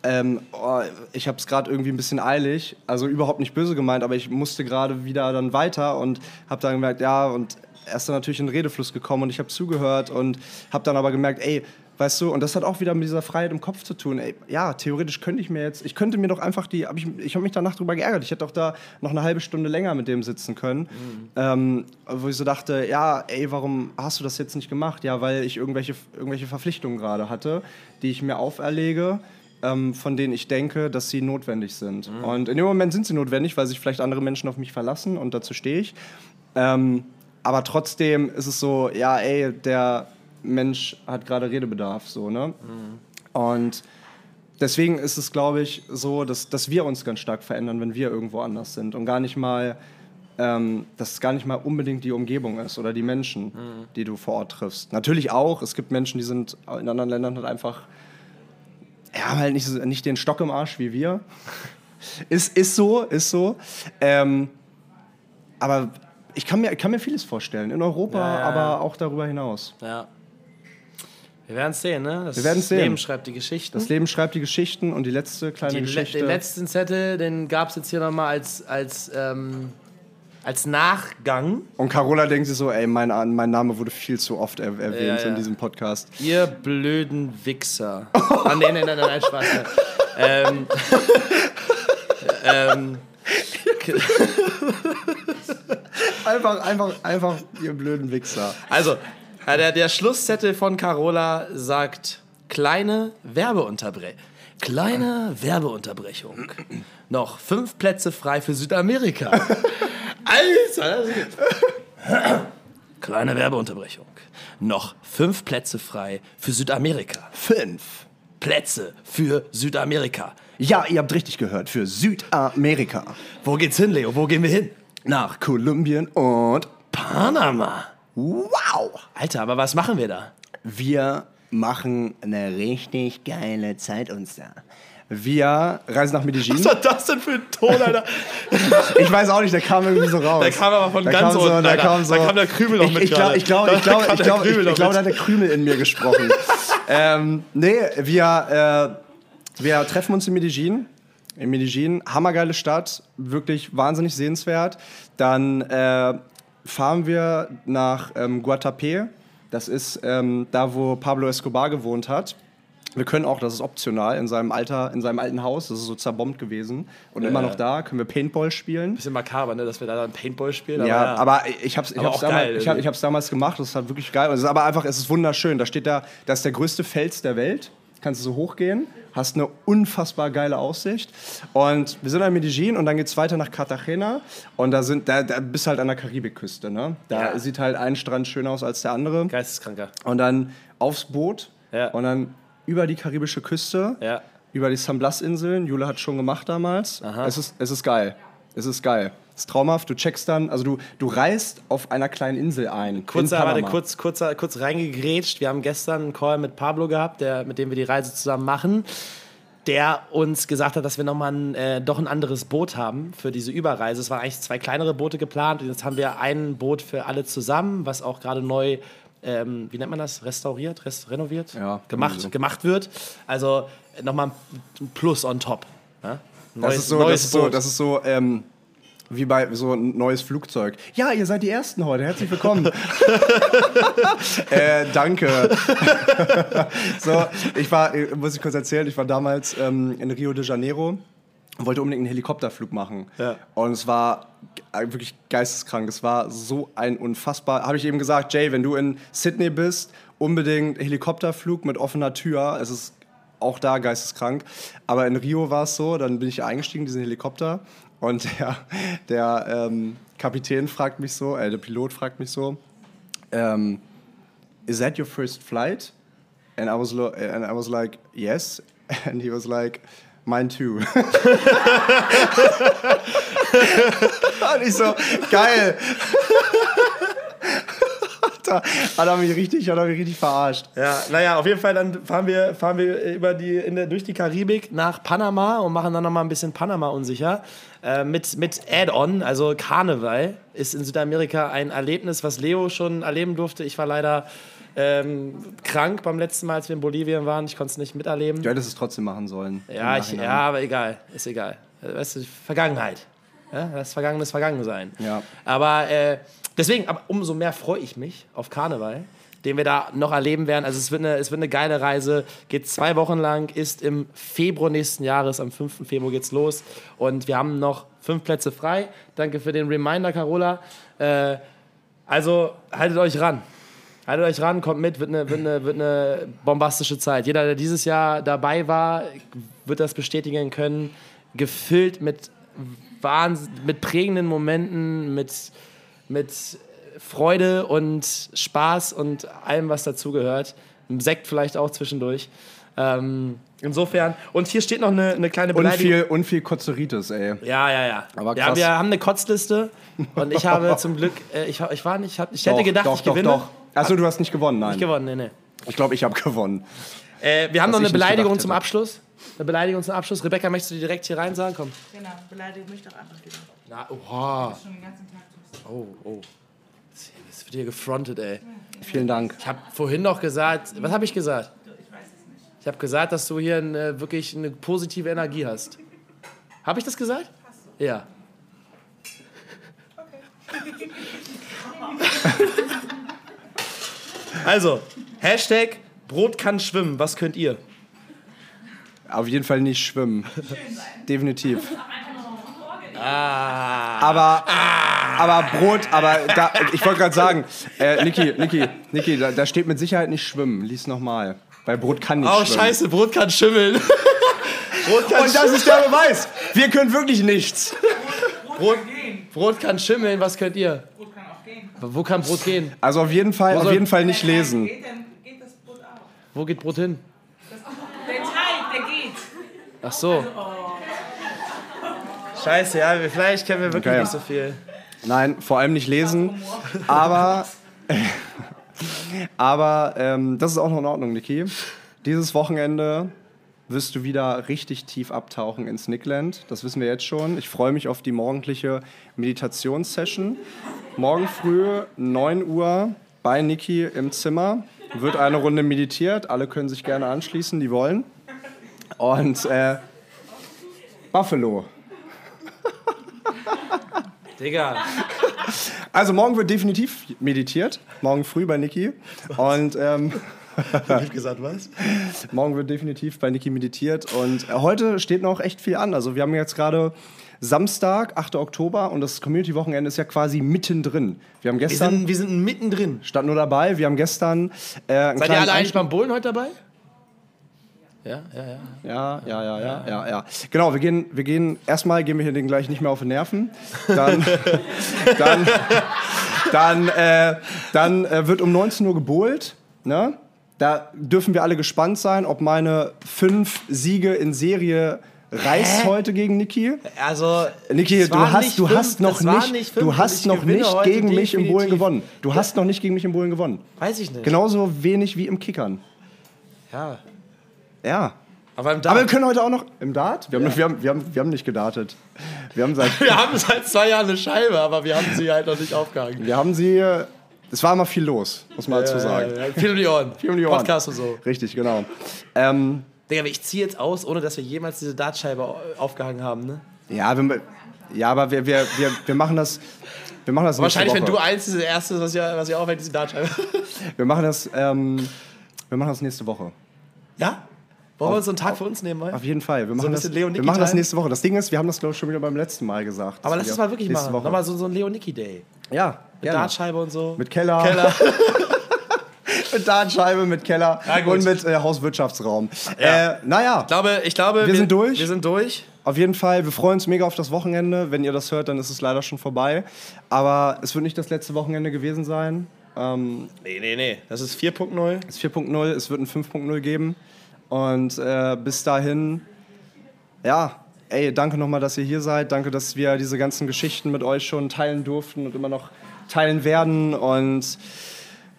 Speaker 1: ähm, oh, ich habe es gerade irgendwie ein bisschen eilig, also überhaupt nicht böse gemeint, aber ich musste gerade wieder dann weiter und habe dann gemerkt, ja, und er ist dann natürlich in den Redefluss gekommen und ich habe zugehört und habe dann aber gemerkt, ey, weißt du, und das hat auch wieder mit dieser Freiheit im Kopf zu tun. Ey, ja, theoretisch könnte ich mir jetzt, ich könnte mir doch einfach die, hab ich, ich habe mich danach drüber geärgert. Ich hätte doch da noch eine halbe Stunde länger mit dem sitzen können, mhm. ähm, wo ich so dachte, ja, ey, warum hast du das jetzt nicht gemacht? Ja, weil ich irgendwelche, irgendwelche Verpflichtungen gerade hatte, die ich mir auferlege. Ähm, von denen ich denke, dass sie notwendig sind. Mhm. Und in dem Moment sind sie notwendig, weil sich vielleicht andere Menschen auf mich verlassen und dazu stehe ich. Ähm, aber trotzdem ist es so, ja, ey, der Mensch hat gerade Redebedarf, so, ne? Mhm. Und deswegen ist es, glaube ich, so, dass, dass wir uns ganz stark verändern, wenn wir irgendwo anders sind und gar nicht mal, ähm, dass es gar nicht mal unbedingt die Umgebung ist oder die Menschen, mhm. die du vor Ort triffst. Natürlich auch, es gibt Menschen, die sind in anderen Ländern halt einfach, ja, haben halt nicht, nicht den Stock im Arsch wie wir. ist, ist so, ist so. Ähm, aber ich kann mir, ich kann mir vieles vorstellen, in Europa, ja, ja, aber auch darüber hinaus.
Speaker 2: Ja. Wir werden es sehen, ne?
Speaker 1: Das Wir werden sehen.
Speaker 2: Leben schreibt die Geschichten.
Speaker 1: Das Leben schreibt die Geschichten und die letzte kleine die Geschichte.
Speaker 2: Le den letzten Zettel, den gab es jetzt hier nochmal als, als, ähm, als Nachgang.
Speaker 1: Und Carola denkt sich so, ey, mein, mein Name wurde viel zu oft er erwähnt ja, ja. in diesem Podcast.
Speaker 2: Ihr blöden Wichser. ah, nee, nee, nein, nein, nein, Spaß. ähm,
Speaker 1: ähm, einfach, einfach, einfach, ihr blöden Wichser.
Speaker 2: Also, der, der Schlusszettel von Carola sagt kleine Werbeunterbrechung. Kleine Werbeunterbrechung. Noch fünf Plätze frei für Südamerika. Alter! Kleine Werbeunterbrechung. Noch fünf Plätze frei für Südamerika.
Speaker 1: Fünf
Speaker 2: Plätze für Südamerika.
Speaker 1: Ja, ihr habt richtig gehört, für Südamerika.
Speaker 2: Wo geht's hin, Leo? Wo gehen wir hin?
Speaker 1: Nach Kolumbien und
Speaker 2: Panama.
Speaker 1: Wow!
Speaker 2: Alter, aber was machen wir da?
Speaker 1: Wir machen eine richtig geile Zeit uns da. Wir reisen nach Medellin.
Speaker 2: Was war das denn für ein Ton, Alter?
Speaker 1: ich weiß auch nicht, der kam irgendwie so raus.
Speaker 2: Der kam aber von da ganz
Speaker 1: unten,
Speaker 2: so,
Speaker 1: da, kam so,
Speaker 2: da kam der Krümel noch
Speaker 1: ich,
Speaker 2: mit
Speaker 1: Ich glaube, ich glaube, ich glaube, ich glaube, ich, ich glaube, da hat der Krümel in mir gesprochen. ähm, nee, wir, äh, wir treffen uns in Medellin in Medellin. Hammergeile Stadt, wirklich wahnsinnig sehenswert. Dann äh, fahren wir nach ähm, Guatapé. Das ist ähm, da, wo Pablo Escobar gewohnt hat. Wir können auch, das ist optional, in seinem, Alter, in seinem alten Haus, das ist so zerbombt gewesen und ja, immer noch da, können wir Paintball spielen.
Speaker 2: Bisschen makaber, ne, dass wir da dann Paintball spielen.
Speaker 1: Aber ja, ja, aber ich habe es ich hab's damals, ich hab, ich damals gemacht, das ist halt wirklich geil. Es ist aber einfach, es ist wunderschön. Da steht da, das ist der größte Fels der Welt kannst du so hochgehen, hast eine unfassbar geile Aussicht. Und wir sind in Medellin und dann geht es weiter nach Cartagena und da, sind, da, da bist du halt an der Karibikküste. Ne? Da ja. sieht halt ein Strand schöner aus als der andere.
Speaker 2: Geisteskranker.
Speaker 1: Und dann aufs Boot
Speaker 2: ja.
Speaker 1: und dann über die karibische Küste,
Speaker 2: ja.
Speaker 1: über die San Blas-Inseln. Jule hat schon gemacht damals.
Speaker 2: Aha.
Speaker 1: Es ist, es ist geil. Es ist geil. ist traumhaft. Du checkst dann, also du, du reist auf einer kleinen Insel ein. in
Speaker 2: Kurz, warte, kurz, kurz, kurz reingegrätscht. Wir haben gestern einen Call mit Pablo gehabt, der, mit dem wir die Reise zusammen machen, der uns gesagt hat, dass wir nochmal ein, äh, doch ein anderes Boot haben für diese Überreise. Es waren eigentlich zwei kleinere Boote geplant und jetzt haben wir ein Boot für alle zusammen, was auch gerade neu, ähm, wie nennt man das, restauriert, rest, renoviert,
Speaker 1: Ja,
Speaker 2: gemacht,
Speaker 1: so.
Speaker 2: gemacht wird. Also nochmal ein Plus on top. Ja? Neues,
Speaker 1: Das ist so, das ist so, das ist so ähm, wie bei so ein neues Flugzeug. Ja, ihr seid die Ersten heute. Herzlich willkommen. äh, danke. so, ich war, äh, muss ich kurz erzählen, ich war damals ähm, in Rio de Janeiro wollte unbedingt einen Helikopterflug machen.
Speaker 2: Ja.
Speaker 1: Und es war wirklich geisteskrank. Es war so ein unfassbar. Habe ich eben gesagt, Jay, wenn du in Sydney bist, unbedingt Helikopterflug mit offener Tür. Es ist auch da geisteskrank. Aber in Rio war es so, dann bin ich eingestiegen in diesen Helikopter und der, der ähm, Kapitän fragt mich so, äh, der Pilot fragt mich so, ähm, is that your first flight? And I was, and I was like, yes. And he was like, mine too. Und ich so, geil. Hat er mich richtig, hat er mich richtig verarscht.
Speaker 2: Ja, naja, auf jeden Fall dann fahren wir, fahren wir über die, in der, durch die Karibik nach Panama und machen dann nochmal ein bisschen Panama unsicher. Äh, mit mit Add-on, also Karneval, ist in Südamerika ein Erlebnis, was Leo schon erleben durfte. Ich war leider ähm, krank beim letzten Mal, als wir in Bolivien waren. Ich konnte es nicht miterleben.
Speaker 1: Du hättest es trotzdem machen sollen.
Speaker 2: Ja, ich, ja, aber egal. Ist egal. Weißt du, Vergangenheit. Ja, das Vergangenes Vergangen sein.
Speaker 1: Ja.
Speaker 2: Aber äh, deswegen, aber umso mehr freue ich mich auf Karneval, den wir da noch erleben werden. Also es wird eine, es wird eine geile Reise, geht zwei Wochen lang, ist im Februar nächsten Jahres, am 5. Februar geht's los. Und wir haben noch fünf Plätze frei. Danke für den Reminder, Carola. Äh, also haltet euch ran. Haltet euch ran, kommt mit, wird eine, wird, eine, wird eine bombastische Zeit. Jeder, der dieses Jahr dabei war, wird das bestätigen können. Gefüllt mit, Wahnsinn, mit prägenden Momenten, mit, mit Freude und Spaß und allem, was dazugehört. Sekt vielleicht auch zwischendurch. Ähm, insofern, und hier steht noch eine, eine kleine
Speaker 1: Und
Speaker 2: Beleidigung.
Speaker 1: viel, und viel Kotzeritis, ey.
Speaker 2: Ja, ja, ja.
Speaker 1: Aber
Speaker 2: ja
Speaker 1: krass.
Speaker 2: wir haben eine Kotzliste und ich habe zum Glück, äh, ich, ich war nicht, ich, hätte
Speaker 1: Doch,
Speaker 2: gedacht,
Speaker 1: doch,
Speaker 2: ich
Speaker 1: doch,
Speaker 2: gewinne.
Speaker 1: Doch. Achso, du hast nicht gewonnen, nein.
Speaker 2: Nicht gewonnen, nee, nee.
Speaker 1: Ich glaube, ich habe gewonnen.
Speaker 2: Äh, wir haben noch
Speaker 1: ich
Speaker 2: eine Beleidigung zum. Abschluss. Eine Beleidigung zum Abschluss. Rebecca, möchtest du die direkt hier rein sagen? Komm.
Speaker 3: Genau, beleidige mich doch einfach wieder.
Speaker 2: Na, oha.
Speaker 3: Schon den ganzen Tag tust.
Speaker 2: Oh, oh. Das wird hier gefrontet, ey.
Speaker 1: Vielen Dank.
Speaker 2: Ich habe vorhin noch gesagt, was habe ich gesagt?
Speaker 3: Ich
Speaker 2: habe gesagt, dass du hier eine, wirklich eine positive Energie hast. Habe ich das gesagt? Ja. Also, Hashtag Brot kann schwimmen. Was könnt ihr?
Speaker 1: Auf jeden Fall nicht schwimmen. Definitiv.
Speaker 2: Ah.
Speaker 1: Aber, aber Brot, aber da, ich wollte gerade sagen, äh, Niki, Niki, Niki, da, da steht mit Sicherheit nicht schwimmen. Lies nochmal. Weil Brot kann nicht
Speaker 2: Oh,
Speaker 1: schwimmen.
Speaker 2: scheiße, Brot kann schimmeln. Brot kann
Speaker 1: Und das ist der Beweis. Wir können wirklich nichts.
Speaker 2: Brot,
Speaker 3: Gehen.
Speaker 2: Brot kann schimmeln. Was könnt ihr?
Speaker 3: Brot kann auch gehen.
Speaker 2: Wo kann Brot gehen?
Speaker 1: Also auf jeden Fall, auf jeden Fall nicht lesen.
Speaker 3: Geht, dann geht das Brot auch.
Speaker 2: Wo geht Brot hin?
Speaker 3: Der Teig, der geht.
Speaker 2: Ach so. Scheiße, ja, vielleicht kennen wir wirklich
Speaker 1: Okay.
Speaker 2: nicht so viel.
Speaker 1: Nein, vor allem nicht lesen. Aber, aber ähm, das ist auch noch in Ordnung, Niki. Dieses Wochenende wirst du wieder richtig tief abtauchen ins Nickland. Das wissen wir jetzt schon. Ich freue mich auf die morgendliche Meditationssession. Morgen früh, 9 Uhr, bei Niki im Zimmer. Wird eine Runde meditiert. Alle können sich gerne anschließen, die wollen. Und äh, Buffalo.
Speaker 2: Digga.
Speaker 1: Also morgen wird definitiv meditiert. Morgen früh bei Niki. Und ähm,
Speaker 2: Ich hab gesagt, was?
Speaker 1: morgen wird definitiv bei Niki meditiert. Und äh, heute steht noch echt viel an. Also wir haben jetzt gerade Samstag, 8. Oktober und das Community-Wochenende ist ja quasi mittendrin. Wir haben
Speaker 2: Wir
Speaker 1: gestern,
Speaker 2: sind, wir sind mittendrin.
Speaker 1: stand nur dabei, wir haben gestern äh,
Speaker 2: Seid ihr alle eigentlich beim Bullen heute dabei? Ja, ja, ja.
Speaker 1: Ja, ja, ja, ja, ja, ja. Genau, wir gehen, wir gehen, erstmal gehen wir hier den gleich nicht mehr auf die Nerven. Dann, dann, dann, äh, dann äh, wird um 19 Uhr gebohlt. Ne? Da dürfen wir alle gespannt sein, ob meine fünf Siege in Serie reißt heute gegen Niki.
Speaker 2: Also,
Speaker 1: Niki, du hast, du
Speaker 2: fünf,
Speaker 1: hast noch nicht,
Speaker 2: nicht fünf
Speaker 1: du hast noch nicht gegen mich im Bullen
Speaker 2: definitiv.
Speaker 1: gewonnen. Du hast noch nicht gegen mich im Bullen gewonnen.
Speaker 2: Weiß ich nicht.
Speaker 1: Genauso wenig wie im Kickern.
Speaker 2: Ja.
Speaker 1: Ja.
Speaker 2: Aber im
Speaker 1: Aber wir
Speaker 2: Dart.
Speaker 1: können heute auch noch im Dart. Wir haben, noch, wir haben, wir haben, wir haben nicht gedartet. Wir haben seit,
Speaker 2: Wir haben seit zwei Jahren eine Scheibe, aber wir haben sie halt noch nicht aufgehangen.
Speaker 1: wir haben sie. Es war immer viel los, muss man dazu sagen.
Speaker 2: Ja, ja, viel um die Ohren.
Speaker 1: Viel um die Ohren.
Speaker 2: Podcast und so.
Speaker 1: Richtig, genau. Ähm,
Speaker 2: Digga, ich ziehe jetzt aus, ohne dass wir jemals diese Dartscheibe au- aufgehangen haben, ne?
Speaker 1: ja, wir, ja, aber wir, wir, wir, wir machen das. Wir machen das nächste
Speaker 2: Wahrscheinlich, wenn du eins ist, das erste, was ihr, was ihr aufhängt, ist die Dartscheibe.
Speaker 1: Wir machen das. Ähm, wir machen das nächste Woche.
Speaker 2: ja? Wollen wir uns so einen Tag für uns nehmen, mal?
Speaker 1: Auf jeden Fall. Wir machen,
Speaker 2: ein
Speaker 1: das,
Speaker 2: Leo
Speaker 1: wir machen das nächste Woche. Das Ding ist, wir haben das, glaube ich, schon wieder beim letzten Mal gesagt.
Speaker 2: Aber lass
Speaker 1: wir
Speaker 2: es mal wirklich machen.
Speaker 1: Woche.
Speaker 2: Nochmal so, so ein Leoniki-Day.
Speaker 1: Ja,
Speaker 2: Mit
Speaker 1: gerne.
Speaker 2: Dartscheibe und so.
Speaker 1: Mit Keller.
Speaker 2: Keller.
Speaker 1: mit Dartscheibe, mit Keller
Speaker 2: Ja,
Speaker 1: und mit äh, Hauswirtschaftsraum. Äh, naja,
Speaker 2: Ich glaube, ich glaube
Speaker 1: Wir sind durch.
Speaker 2: Wir sind durch.
Speaker 1: auf jeden Fall, wir freuen uns mega auf das Wochenende. Wenn ihr das hört, dann ist es leider schon vorbei. Aber es wird nicht das letzte Wochenende gewesen sein. Ähm,
Speaker 2: Nee, nee, nee. Das ist 4.0.
Speaker 1: es ist 4.0, es wird ein 5.0 geben. Und äh, bis dahin, ja, ey, danke nochmal, dass ihr hier seid. Danke, dass wir diese ganzen Geschichten mit euch schon teilen durften und immer noch teilen werden. Und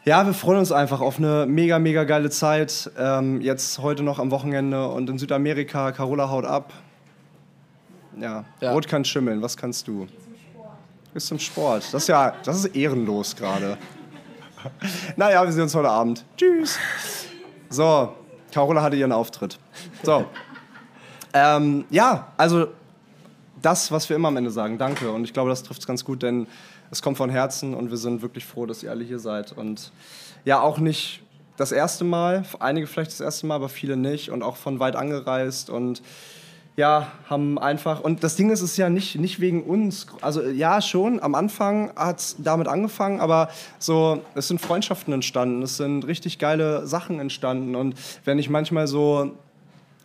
Speaker 1: ja, wir freuen uns einfach auf eine mega, mega geile Zeit. Ähm, jetzt heute noch am Wochenende und in Südamerika. Carola haut ab. Ja,
Speaker 2: Ja.
Speaker 1: Rot kann schimmeln. Was kannst du? Bis zum Sport. Das ist ja, das ist ehrenlos gerade. naja, wir sehen uns heute Abend. Tschüss. So, Carola hatte ihren Auftritt. So. ähm, ja, also das, was wir immer am Ende sagen. Danke. Und ich glaube, das trifft es ganz gut, denn es kommt von Herzen und wir sind wirklich froh, dass ihr alle hier seid. Und ja, auch nicht das erste Mal, einige vielleicht das erste Mal, aber viele nicht und auch von weit angereist und ja, haben einfach, und das Ding ist, es ist ja nicht, nicht wegen uns, also ja schon, am Anfang hat es damit angefangen, aber so, es sind Freundschaften entstanden, es sind richtig geile Sachen entstanden. Und wenn ich manchmal so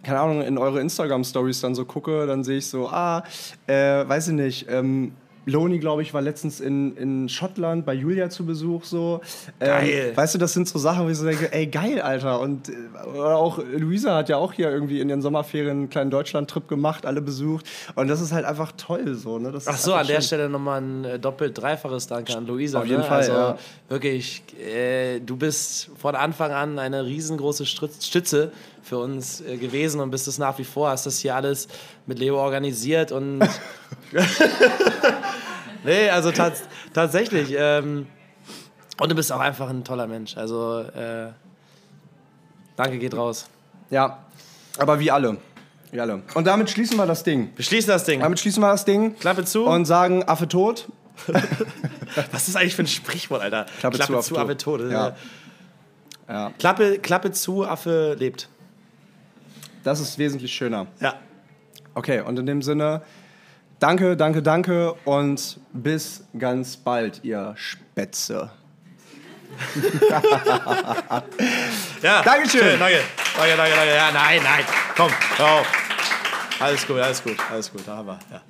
Speaker 1: keine Ahnung, in eure Instagram-Stories dann so gucke, dann sehe ich so, ah, äh, weiß ich nicht, ähm, Loni, glaube ich, war letztens in, in Schottland bei Julia zu Besuch so. Ähm,
Speaker 2: Geil.
Speaker 1: Weißt du, das sind so Sachen, wo ich so denke, ey, geil, Alter. Und äh, auch Luisa hat ja auch hier irgendwie in ihren Sommerferien einen kleinen Deutschland-Trip gemacht, alle besucht. Und das ist halt einfach toll so. Ne? Das
Speaker 2: Ach so, an der
Speaker 1: schön.
Speaker 2: Stelle nochmal ein äh, doppelt dreifaches Danke an Luisa.
Speaker 1: Auf jeden
Speaker 2: ne?
Speaker 1: Fall,
Speaker 2: Also
Speaker 1: ja.
Speaker 2: wirklich, äh, du bist von Anfang an eine riesengroße Stütz- Stütze für uns äh, gewesen und bist es nach wie vor. Hast das hier alles mit Leo organisiert und nee, also tats tatsächlich. Ähm, und du bist auch einfach ein toller Mensch. Also äh, danke geht raus.
Speaker 1: Ja, aber wie alle. Wie alle. Und damit schließen wir das Ding.
Speaker 2: Wir schließen das Ding.
Speaker 1: Damit schließen wir das Ding.
Speaker 2: Klappe zu.
Speaker 1: Und sagen Affe tot.
Speaker 2: Was ist eigentlich für ein Sprichwort, Alter?
Speaker 1: Klappe zu, Affe tot.
Speaker 2: Affe tot.
Speaker 1: Ja.
Speaker 2: ja.
Speaker 1: Ja,
Speaker 2: Klappe, Klappe zu, Affe lebt.
Speaker 1: Das ist wesentlich schöner.
Speaker 2: Ja.
Speaker 1: Okay, und in dem Sinne, danke, danke, danke und bis ganz bald, ihr Spätze.
Speaker 2: ja.
Speaker 1: Dankeschön.
Speaker 2: Schön, danke. Danke, danke, danke. Ja, nein, nein. Komm, hör auf. Alles gut, alles gut, alles gut. Da haben wir. Ja.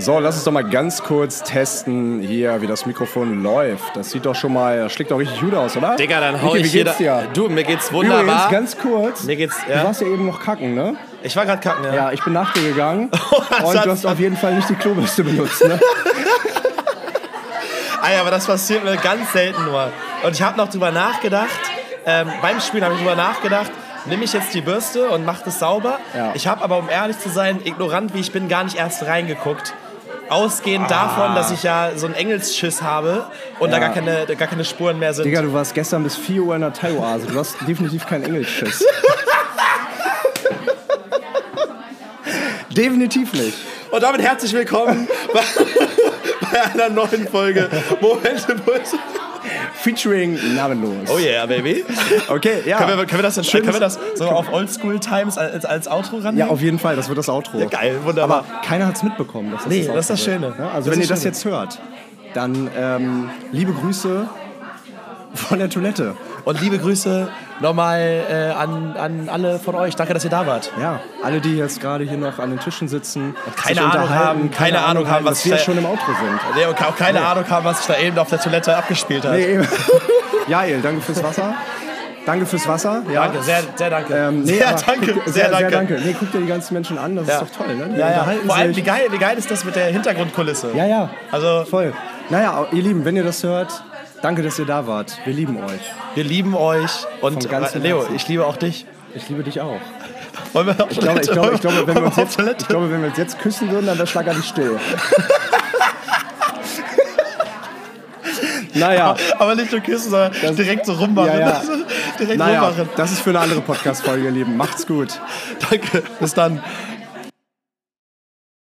Speaker 1: So, lass uns doch mal ganz kurz testen hier, wie das Mikrofon läuft. Das sieht doch schon mal, das schlägt doch richtig gut aus, oder?
Speaker 2: Digga, dann hau
Speaker 1: Niki,
Speaker 2: ich
Speaker 1: wie geht's dir?
Speaker 2: du, mir geht's
Speaker 1: Übrigens,
Speaker 2: wunderbar.
Speaker 1: ganz kurz.
Speaker 2: Mir geht's.
Speaker 1: Du
Speaker 2: Ja.
Speaker 1: warst ja eben noch kacken, ne?
Speaker 2: Ich war gerade kacken, ja.
Speaker 1: Ja, ich bin nach dir gegangen und
Speaker 2: hat-
Speaker 1: du hast auf jeden Fall nicht die Klobürste benutzt, ne?
Speaker 2: Ey, aber das passiert mir ganz selten nur. Und ich habe noch drüber nachgedacht. Ähm, beim Spielen habe ich drüber nachgedacht. Nehme ich jetzt die Bürste und mache das sauber?
Speaker 1: Ja.
Speaker 2: Ich habe aber, um ehrlich zu sein, ignorant wie ich bin, gar nicht erst reingeguckt. Ausgehend davon, dass ich ja so einen Engelsschiss habe und da
Speaker 1: Ja.
Speaker 2: gar keine, gar keine Spuren mehr sind.
Speaker 1: Digga, du warst gestern bis 4 Uhr in der Thai-Oase. Du hast definitiv keinen Engelschiss. definitiv nicht.
Speaker 2: Und damit herzlich willkommen bei, bei einer neuen Folge Momente Puls.
Speaker 1: Featuring namenlos.
Speaker 2: Oh yeah, baby.
Speaker 1: Okay, ja.
Speaker 2: Können wir, können wir das, dann,
Speaker 1: Schönes-
Speaker 2: können wir das so auf Oldschool Times als, als Outro ran?
Speaker 1: Ja, auf jeden Fall, das wird das Outro.
Speaker 2: geil, wunderbar.
Speaker 1: Aber keiner hat es mitbekommen. Dass das
Speaker 2: Nee,
Speaker 1: das
Speaker 2: das ist das. Schöne.
Speaker 1: Ja, also
Speaker 2: Das
Speaker 1: wenn ihr das
Speaker 2: schön.
Speaker 1: jetzt hört, dann ähm, liebe Grüße von der Toilette.
Speaker 2: Und liebe Grüße nochmal äh, an, an alle von euch. Danke, dass ihr da wart.
Speaker 1: Ja, alle, die jetzt gerade hier noch an den Tischen sitzen,
Speaker 2: keine
Speaker 1: sich
Speaker 2: Ahnung haben, keine Ahnung haben, was
Speaker 1: wir schon im Outro sind.
Speaker 2: Nee, und auch keine Ahnung haben, was sich da eben auf der Toilette abgespielt hat.
Speaker 1: Nee, eben. Jael, danke fürs Wasser. Danke fürs Wasser. Ja.
Speaker 2: Danke, sehr, sehr danke.
Speaker 1: Ähm, nee,
Speaker 2: sehr danke,
Speaker 1: guck,
Speaker 2: sehr,
Speaker 1: sehr,
Speaker 2: danke.
Speaker 1: Sehr danke. Nee, guck dir die ganzen Menschen an, das
Speaker 2: Ja.
Speaker 1: ist doch toll, ne? Die
Speaker 2: Ja, ja. Vor allem, wie geil, wie geil ist das mit der Hintergrundkulisse?
Speaker 1: Ja, ja,
Speaker 2: Also,
Speaker 1: voll. Naja, ihr Lieben, wenn ihr das hört, danke, dass ihr da wart. Wir lieben euch.
Speaker 2: wir lieben euch. Und äh, Leo,
Speaker 1: Herzen.
Speaker 2: ich liebe auch dich.
Speaker 1: Ich liebe dich auch.
Speaker 2: Wollen wir auf
Speaker 1: Ich glaube, ich glaube, ich glaube, wenn wir uns jetzt, ich glaube, wenn wir uns jetzt küssen würden, dann wäre schlagartig still. naja,
Speaker 2: Aber nicht nur küssen, sondern direkt so rummachen.
Speaker 1: Ja, ja.
Speaker 2: direkt
Speaker 1: naja,
Speaker 2: rummachen.
Speaker 1: das ist für eine andere Podcast-Folge, ihr Lieben. Macht's gut.
Speaker 2: Danke. Bis dann.